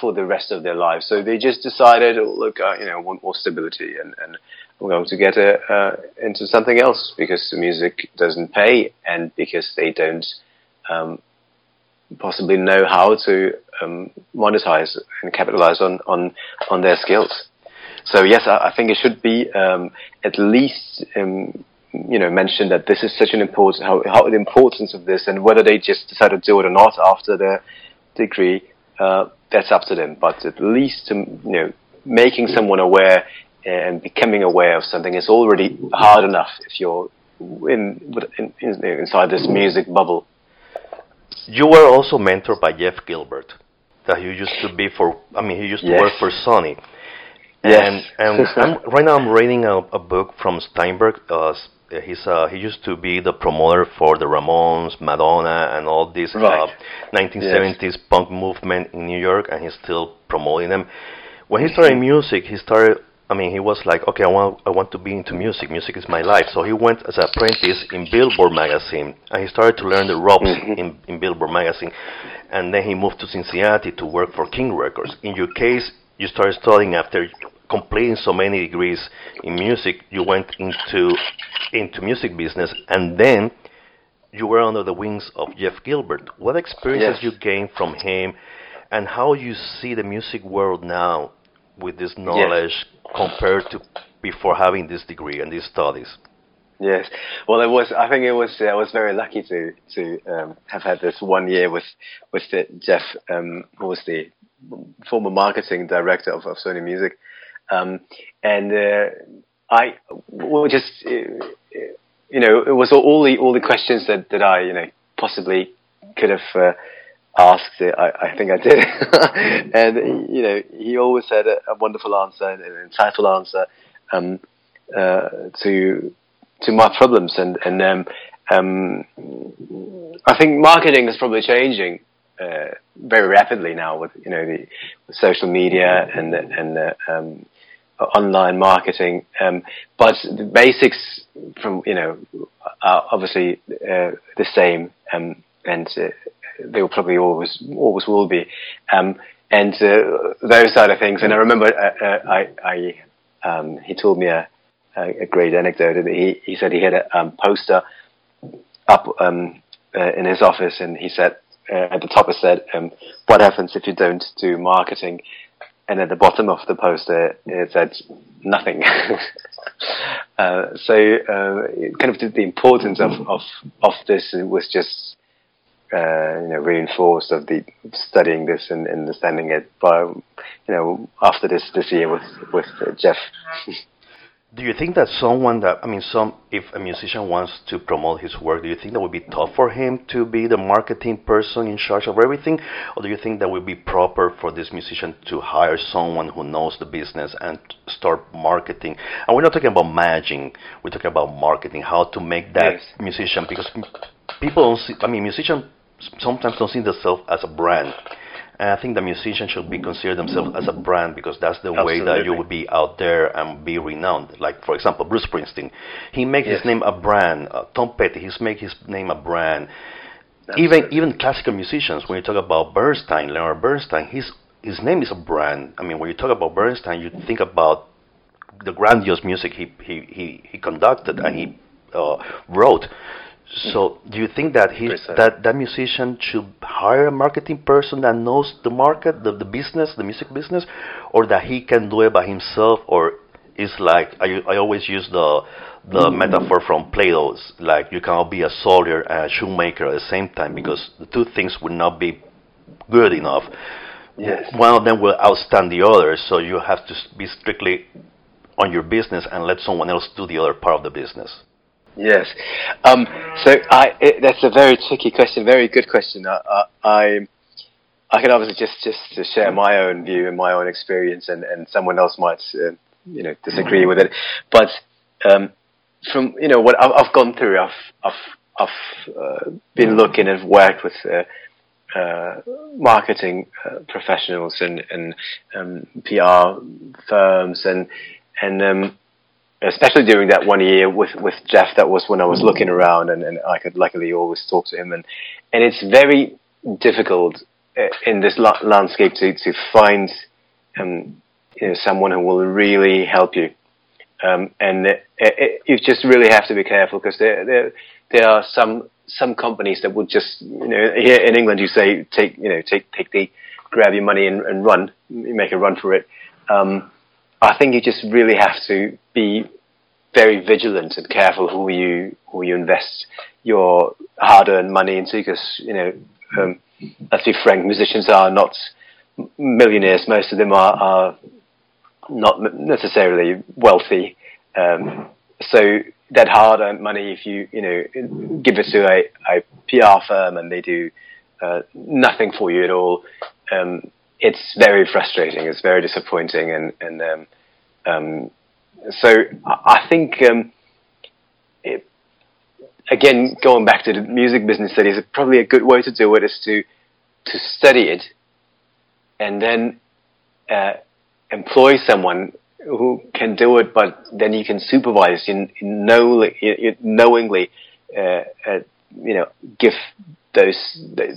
for the rest of their lives. So they just decided, oh, look, uh, you know, I want more stability, and, and I'm going to get uh, uh, into something else because the music doesn't pay, and because they don't um, possibly know how to um, monetize and capitalize on, on, on their skills. So yes, I, I think it should be um, at least um, you know mentioned that this is such an important how, how the importance of this and whether they just decide to do it or not after their degree uh, that's up to them but at least um, you know making someone aware and becoming aware of something is already hard enough if you're in, in, in inside this music bubble You were also mentored by Jeff Gilbert, that he used to be for. I mean, he used to Yes. work for Sony, Yes. And, and I'm, right now I'm reading a, a book from Steinberg. Uh, he's uh, he used to be the promoter for the Ramones, Madonna, and all this right. uh, 1970s yes. punk movement in New York, and he's still promoting them. When he started music, he started. I mean, he was like, okay, I want I want to be into music. Music is my life. So he went as an apprentice in Billboard magazine, and he started to learn the ropes mm-hmm. in, in Billboard magazine. And then he moved to Cincinnati to work for King Records. In your case, you started studying after completing so many degrees in music. You went into into music business, and then you were under the wings of Jeff Gilbert. What experiences yes. you gained from him, and how you see the music world now with this knowledge yes. Compared to before having this degree and these studies? Yes, well, it was. I think it was. I was very lucky to to um, have had this one year with with Jeff, um, who was the former marketing director of, of Sony Music, um, and uh, I well, just uh, you know it was all the all the questions that, that I you know possibly could have uh, asked. I, I think I did, and you know he always had a, a wonderful answer and an insightful answer um, uh, to to my problems, and and um, um, I think marketing is probably changing uh, very rapidly now with you know the social media and and the, um, online marketing. Um, but the basics from you know are obviously uh, the same, um, and uh, they will probably always always will be. Um, and uh, those side of things. And I remember uh, uh, I, I um, he told me a, a, great anecdote. He he said he had a um, poster up um, in his office, and he said uh, at the top it said, um, "What happens if you don't do marketing?" And at the bottom of the poster it said nothing. uh, so, uh, kind of the importance of, of of this was just uh, you know reinforced of the studying this and, and understanding it by you know after this this year with with Jeff. Do you think that someone that I mean, some if a musician wants to promote his work, do you think that would be tough for him to be the marketing person in charge of everything, or do you think that would be proper for this musician to hire someone who knows the business and start marketing? And we're not talking about managing; we're talking about marketing, how to make that yes. musician because people don't see. I mean, musicians sometimes don't see themselves as a brand and I think the musician should be considered themselves as a brand because that's the Absolutely. way that you would be out there and be renowned. Like for example, Bruce Springsteen, he makes yes. his name a brand. Uh, Tom Petty, he's make his name a brand. Absolutely. Even even classical musicians, when you talk about Bernstein, Leonard Bernstein, his his name is a brand. I mean, when you talk about Bernstein, you think about the grandiose music he he he, he conducted and he uh, wrote. So, do you think that he that that musician should hire a marketing person that knows the market, the, the business, the music business, or that he can do it by himself, or is like I I always use the the mm-hmm. metaphor from Plato's, like you cannot be a soldier and a shoemaker at the same time because the two things would not be good enough. Yes. One of them will outstand the other, so you have to be strictly on your business and let someone else do the other part of the business. Yes. Um, so I, it, that's a very tricky question, very good question. I, I, I can obviously just, just to share my own view and my own experience, and, and someone else might, uh, you know, disagree with it. But um, from you know what I've, I've gone through, I've I've, I've uh, been looking and worked with. Uh, uh, marketing uh, professionals and, and um, PR firms and and um, especially during that one year with with Jeff, that was when I was looking around, and, and I could luckily always talk to him, and and it's very difficult uh, in this la- landscape to to find um, you know, someone who will really help you, um, and it, it, you just really have to be careful because there there there are some some companies that would just you know here in England you say take you know take take the grab your money and, and run, you make a run for it. Um, I think you just really have to be very vigilant and careful who you who you invest your hard-earned money into because you know um, let's be frank musicians are not millionaires. Most of them are, are not necessarily wealthy. Um, so that hard-earned money if you you know give it to a, a PR firm and they do uh, nothing for you at all um, it's very frustrating. It's very disappointing, and and um, Um, so I think um, it, again, going back to the music business studies, probably a good way to do it is to to study it and then uh, employ someone who can do it, but then you can supervise, you, know, you, knowingly, uh, uh, you know, give those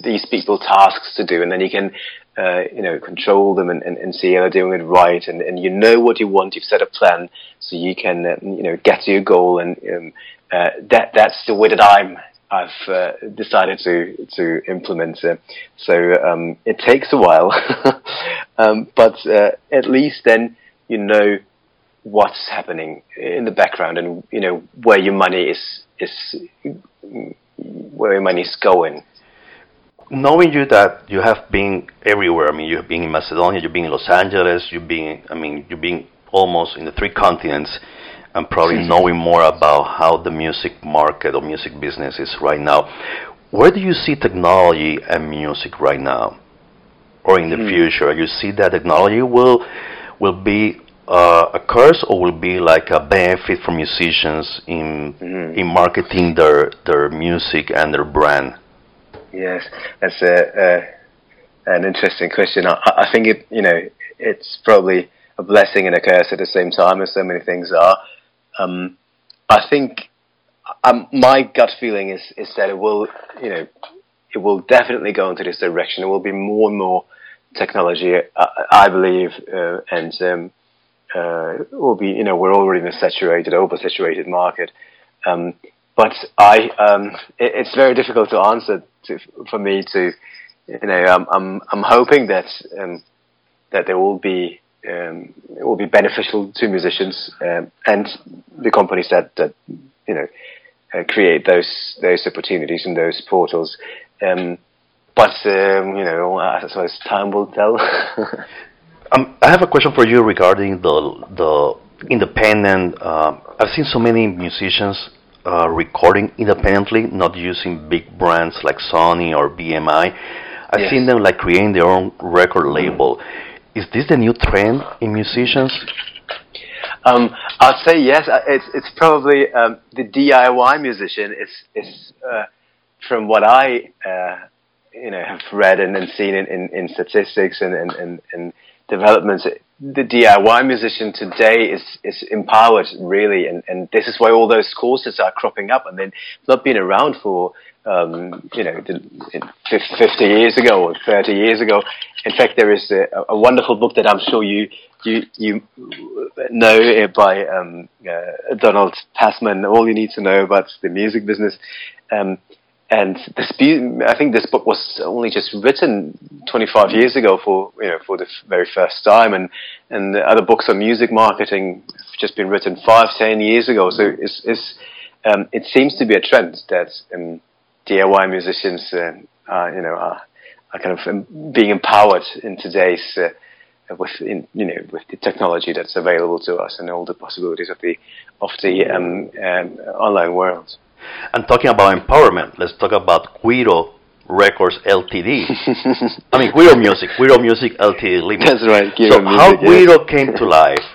these people tasks to do, and then you can, uh, you know, control them and, and, and, see how they're doing it right, and, and you know what you want. You've set a plan, so you can, uh, you know, get to your goal, and um, uh, that that's the way that I'm I've uh, decided to to implement. it. so um, it takes a while, um, but uh, at least then you know what's happening in the background and you know where your money is is where your money is going. Knowing you that you have been everywhere, I mean, you've been in Macedonia, you've been in Los Angeles, you've been, I mean, you've been almost in the three continents and probably knowing more about how the music market or music business is right now. Where do you see technology and music right now, or in the mm. future? You see that technology will will be uh, a curse, or will be like a benefit for musicians in mm. in marketing their their music and their brand? Yes, that's a, a an interesting question. I, I think it you know it's probably a blessing and a curse at the same time, as so many things are. Um, I think um, my gut feeling is is that it will, you know, it will definitely go into this direction. It will be more and more technology, I, I believe, uh, and um, uh, will be, you know, we're already in a saturated, oversaturated market. Um, but I, um, it, it's very difficult to answer to, for me to, you know, I'm I'm, I'm hoping that um, that there will be um, it will be beneficial to musicians um, and the companies that that you know uh, create those those opportunities and those portals. Um, but um, you know, I suppose time will tell. um, I have a question for you regarding the the independent. Uh, I've seen so many musicians uh, recording independently, not using big brands like Sony or BMI. I've yes. seen them like creating their own record label. Mm is this the new trend in musicians? Um, I'd say yes. Uh, it's it's probably um, the DIY musician is is uh, from what I uh, you know have read and, and seen in, in, in statistics and, and, and, and developments. The DIY musician today is is empowered really, and, and this is why all those courses are cropping up, and they've not been around for um, you know, 50 years ago or 30 years ago. In fact, there is a, a wonderful book that I'm sure you you you know by um, uh, Donald Passman. All you need to know about the music business. Um, and this, I think this book was only just written 25 years ago for you know for the very first time, and and the other books on music marketing have just been written five, ten years ago. So it's, it's um, it seems to be a trend that um, DIY musicians, uh, are, you know, are, are kind of um, being empowered in today's uh, with in, you know with the technology that's available to us and all the possibilities of the of the um, um, online world. And talking about empowerment, let's talk about Guiro Records Ltd. I mean Guiro Music, Guiro Music Ltd. Limited. That's right. Guiro so Music, how Guiro yes. came to life?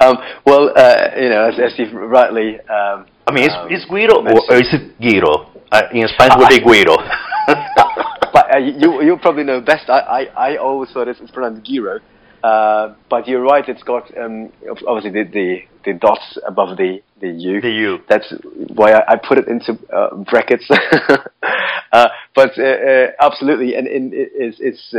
Um, well, uh, you know, as, as you've rightly. Um, I mean, is, um, is Guiro or, or is it Giro? Uh, in Spanish would be Guiro. but uh, you you probably know best. I, I, I always thought it's, it's pronounced Giro. Uh, but you're right. It's got um, obviously the, the, the dots above the the U. The U. That's why I, I put it into uh, brackets. uh, but uh, uh, absolutely, and, and it, it's, it's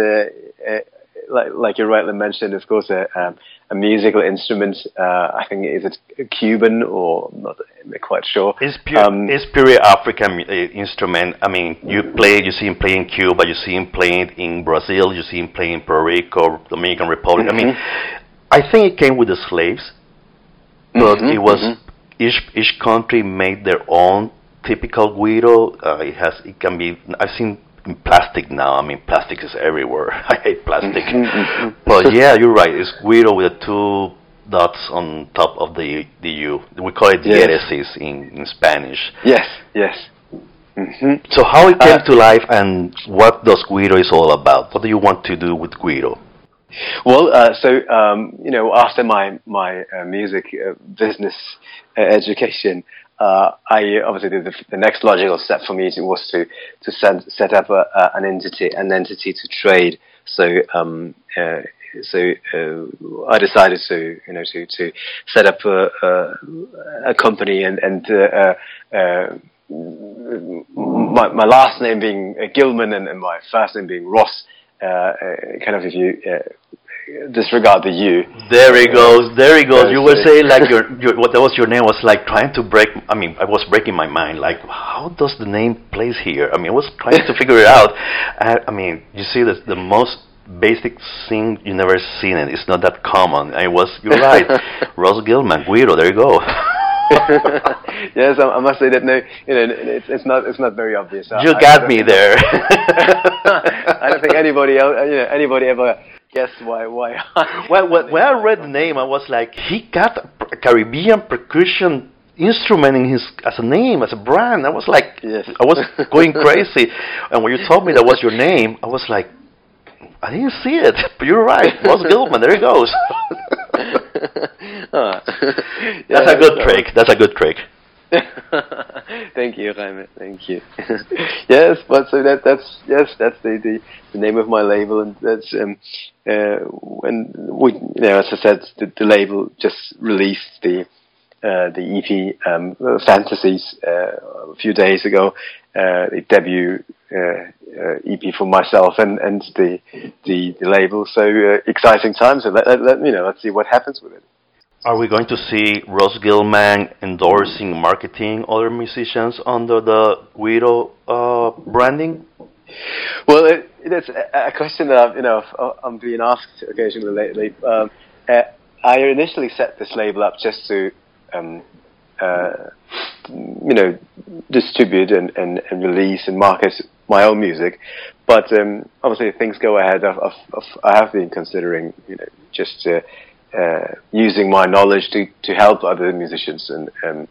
like, like you rightly mentioned, of course, a, um, a musical instrument. Uh, I think is it Cuban or not I'm quite sure. It's pure, um, it's pure African uh, instrument. I mean, you play, you see him playing Cuba, you see him playing in Brazil, you see him playing in Puerto Rico, Dominican Republic. Mm-hmm. I mean, mm-hmm. I think it came with the slaves, but mm-hmm, it was mm-hmm. Each each country made their own typical guiro. Uh, it has it can be. I've seen in plastic now. I mean, plastic is everywhere. I hate plastic. Mm-hmm, mm-hmm. but yeah, you're right. It's guiro with the two dots on top of the the U. We call it yes. in, in Spanish. Yes, yes. Mm-hmm. So how it came uh, to life and what does Guiro is all about? What do you want to do with Guiro? Well, uh, so um, you know, after my my uh, music uh, business uh, education, uh, I obviously the, the, next logical step for me was to to set set up a, an entity an entity to trade. So um, uh, so I decided to you know to to set up a a, a company and and my my last name being Gilman and, and my first name being Ross. Uh, kind of if you uh, disregard the you. There he goes. There he goes. You were saying like your, your what that was your name was like trying to break. I mean, I was breaking my mind. Like, how does the name place here? I mean, I was trying to figure it out. I, I mean, you see, the the most basic thing you never seen it. It's not that common. I was. You're right. Ross Gilman, Guiro. There you go. yes, I, I, must say that no, you know, it's, it's not it's not very obvious. You I, got I me there. I don't think anybody else, you know, anybody ever guessed why why. well, when I read the name, I was like, he got a Caribbean percussion instrument in his as a name as a brand. I was like, yes. I was going crazy, and when you told me that was your name, I was like, I didn't see it, but you're right, Ross Gilman. There he goes. That's a good trick. That's a good trick. Thank you, Jaime. Thank you. yes, but so that that's yes, that's the, the, the name of my label, and that's um, uh, when we, you know, as I said, the, the label just released the uh, the EP um, Fantasies uh, a few days ago, uh, the debut EP for myself and, and the, the, the label. So uh, exciting times. So let, let, let, you know, let's see what happens with it. Are we going to see Ross Gilman endorsing, marketing other musicians under the Guiro uh, branding? Well, it, it's a question that I've, you know I'm being asked occasionally lately. Um, uh, I initially set this label up just to um, uh, you know, distribute and, and, and, release and market my own music. But um, obviously, things go ahead, I've, I've, i have been considering, you know, just uh, uh, using my knowledge to, to help other musicians. And,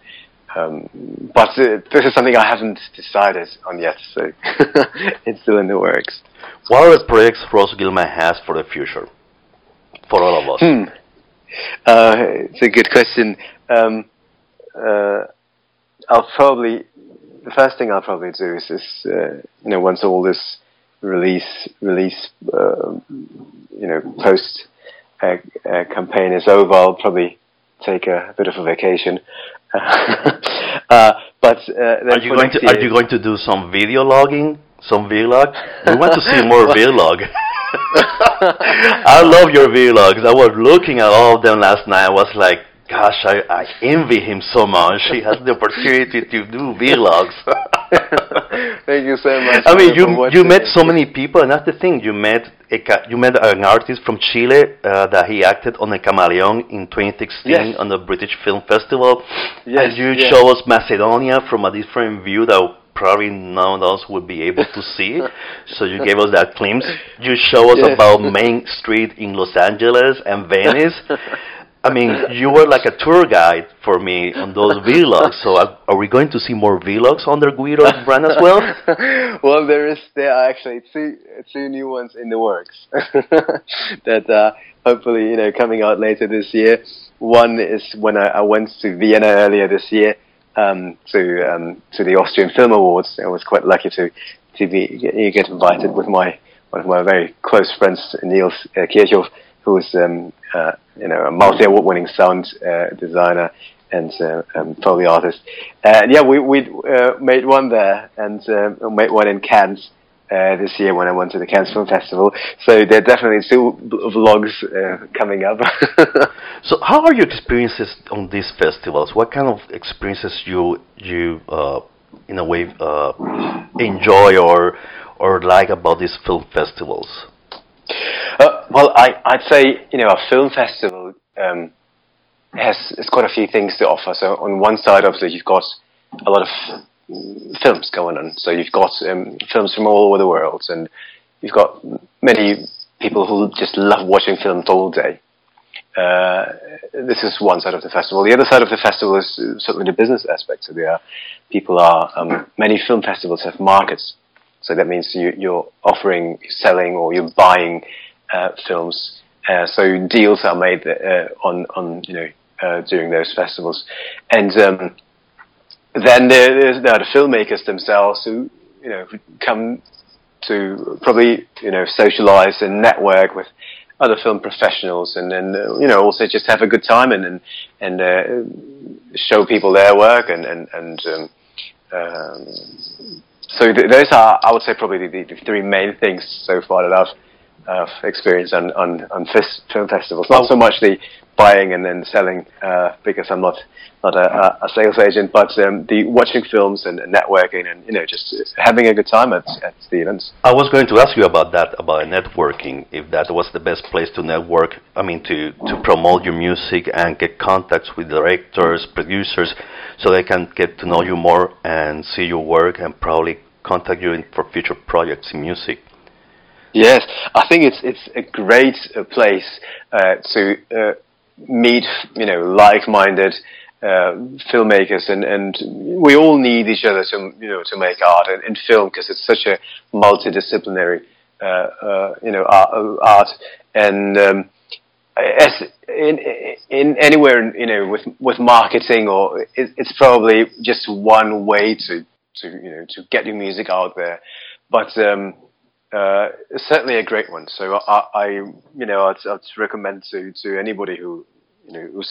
um, but uh, this is something I haven't decided on yet, so it's still in the works. What are the projects Ross Gilman has for the future, for all of us? Hmm. Uh, it's a good question. Um, uh, I'll probably the first thing I'll probably do is, is uh, you know once all this release release uh, you know post uh, uh, campaign is over, I'll probably take a, bit of a vacation. Uh, but are you going to are you going to do some video logging, some vlog? We want to see more vlog. I love your vlogs. I was looking at all of them last night. I was like, Gosh, I, I envy him so much. He has the opportunity to do vlogs. Thank you so much. I mean, you you met so many people, and that's the thing. You met a, you met an artist from Chile uh, that he acted on a Camaleon in 2016 yes. on the British Film Festival. Yes, and you yes. show us Macedonia from a different view that probably none of us would be able to see. so you gave us that glimpse. You show us yes. about Main Street in Los Angeles and Venice. I mean, you were like a tour guide for me on those vlogs. So, are, are we going to see more vlogs under Guiro's brand as well? well, there is there are actually two two new ones in the works that uh, hopefully you know coming out later this year. One is when I, I went to Vienna earlier this year um, to um, to the Austrian Film Awards. I was quite lucky to to be get invited with my one of my very close friends, Niels uh, Kirchhoff who's um, uh, you know a multi-award-winning sound uh, designer and uh, um, Foley artist. And yeah, we we uh, made one there and uh, made one in Cannes. Uh, this year when I went to the Cannes Film Festival. So there are definitely still vlogs coming up. so how are your experiences on these festivals? What kind of experiences you you in a way enjoy or or like about these film festivals? Well, I, I'd say you know a film festival um, has has quite a few things to offer. So on one side, obviously, you've got a lot of films going on. So you've got um, films from all over the world, and you've got many people who just love watching films all day. Uh, this is one side of the festival. The other side of the festival is certainly the business aspect. So there people are um, many film festivals have markets so that means you, are offering, selling, or you're buying films Uh, so deals are made uh, on on you know uh, during those festivals, and um, then there, there are the filmmakers themselves who you know come to probably you know socialize and network with other film professionals, and then uh, you know also just have a good time and and, and uh, show people their work and and and. Um, um, so th- those are, I would say, probably the, the, three main things so far that I've uh, experienced on on, on fis- film festivals. Not so much the buying and then selling uh, because I'm not not a, a sales agent, but um, the watching films and, and, networking and you know just having a good time at, at the events. I was going to ask you about that about networking. If that was the best place to network, I mean to to promote your music and get contacts with directors, producers, so they can get to know you more and see your work and probably contact you in, for future projects in music. Yes, I think it's it's a great uh, place uh, to uh, meet, you know, like-minded uh, filmmakers, and and we all need each other to you know to make art and, and film because it's such a multidisciplinary uh, uh, you know art, art. and um, as in in anywhere you know with with marketing or it, it's probably just one way to to you know to get your music out there, but um, uh, certainly a great one. So I, I you know, I'd, I'd, recommend to, to anybody who, you know, who's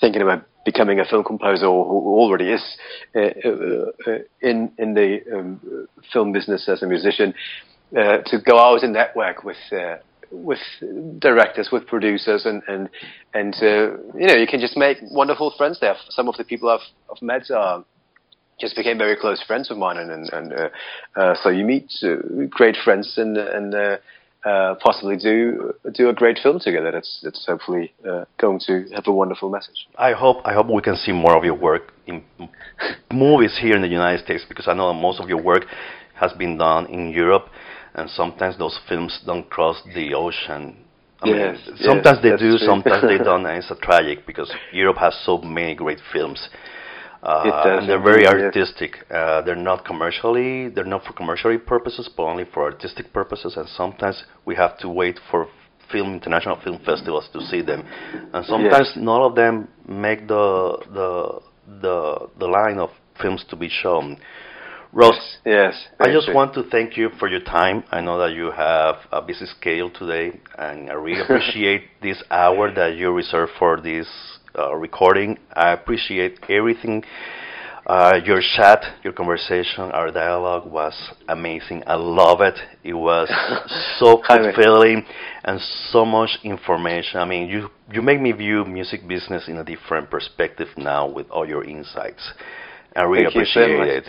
thinking about becoming a film composer or who already is uh, uh, uh, in in the um, film business as a musician, uh, to go out and network with uh, with directors, with producers, and and and you know, you can just make wonderful friends there. Some of the people I've I've met are just became very close friends of mine, and and, and uh, uh, so you meet uh, great friends and and uh, uh, possibly do do a great film together. That's that's hopefully uh, going to have a wonderful message. I hope I hope we can see more of your work in movies here in the United States because I know most of your work has been done in Europe, and sometimes those films don't cross the ocean. I yes, mean, sometimes yes, they do, true. sometimes they don't, and it's a tragic because Europe has so many great films. Uh, and they're very artistic. Uh, they're not commercially, they're not for commercially purposes, but only for artistic purposes. And sometimes we have to wait for film international film festivals to see them, and sometimes yes. none of them make the the the the line of films to be shown. Ross, yes, yes I just want to thank you for your time. I know that you have a busy schedule today, and I really appreciate this hour that you reserved for this recording. I appreciate everything. Uh, your chat, your conversation, our dialogue was amazing. I love it. It was so fulfilling and so much information. I mean, you you make me view music business in a different perspective now with all your insights. I really Thank appreciate so it.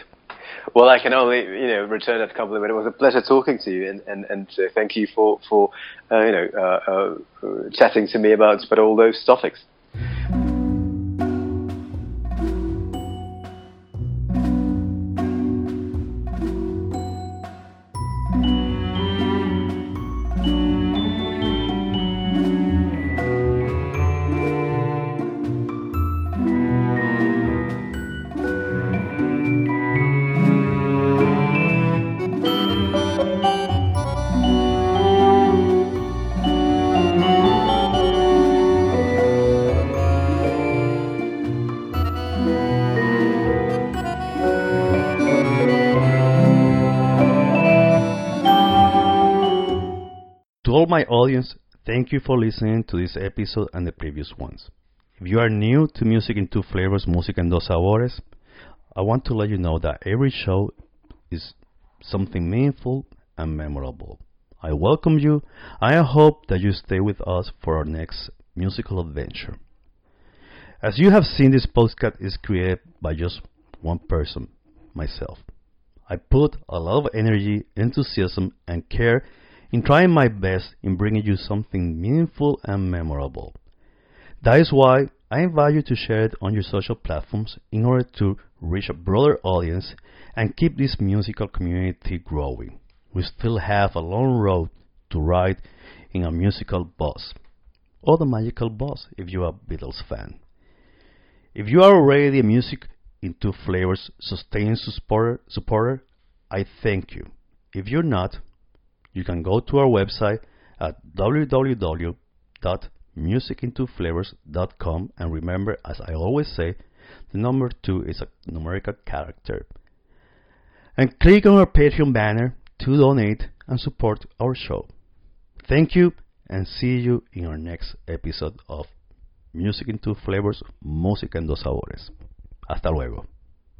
Well, I can only you know return that compliment. It was a pleasure talking to you, and and, and uh, thank you for for uh, you know uh, uh, chatting to me about about all those topics. My audience, thank you for listening to this episode and the previous ones. If you are new to Music in Two Flavors, Música en Dos Sabores, I want to let you know that every show is something meaningful and memorable. I welcome you. I hope that you stay with us for our next musical adventure. As you have seen, this postcard is created by just one person, myself. I put a lot of energy, enthusiasm, and care in trying my best in bringing you something meaningful and memorable. That is why I invite you to share it on your social platforms in order to reach a broader audience and keep this musical community growing. We still have a long road to ride in a musical bus, or the magical bus if you are a Beatles fan. If you are already a music in two flavors sustained supporter, supporter, I thank you. If you're not, you can go to our website at www.musicin2flavors.com and remember, as I always say, the number 2 is a numerical character. And click on our Patreon banner to donate and support our show. Thank you and see you in our next episode of Music in Two Flavors, Música en Dos Sabores. Hasta luego.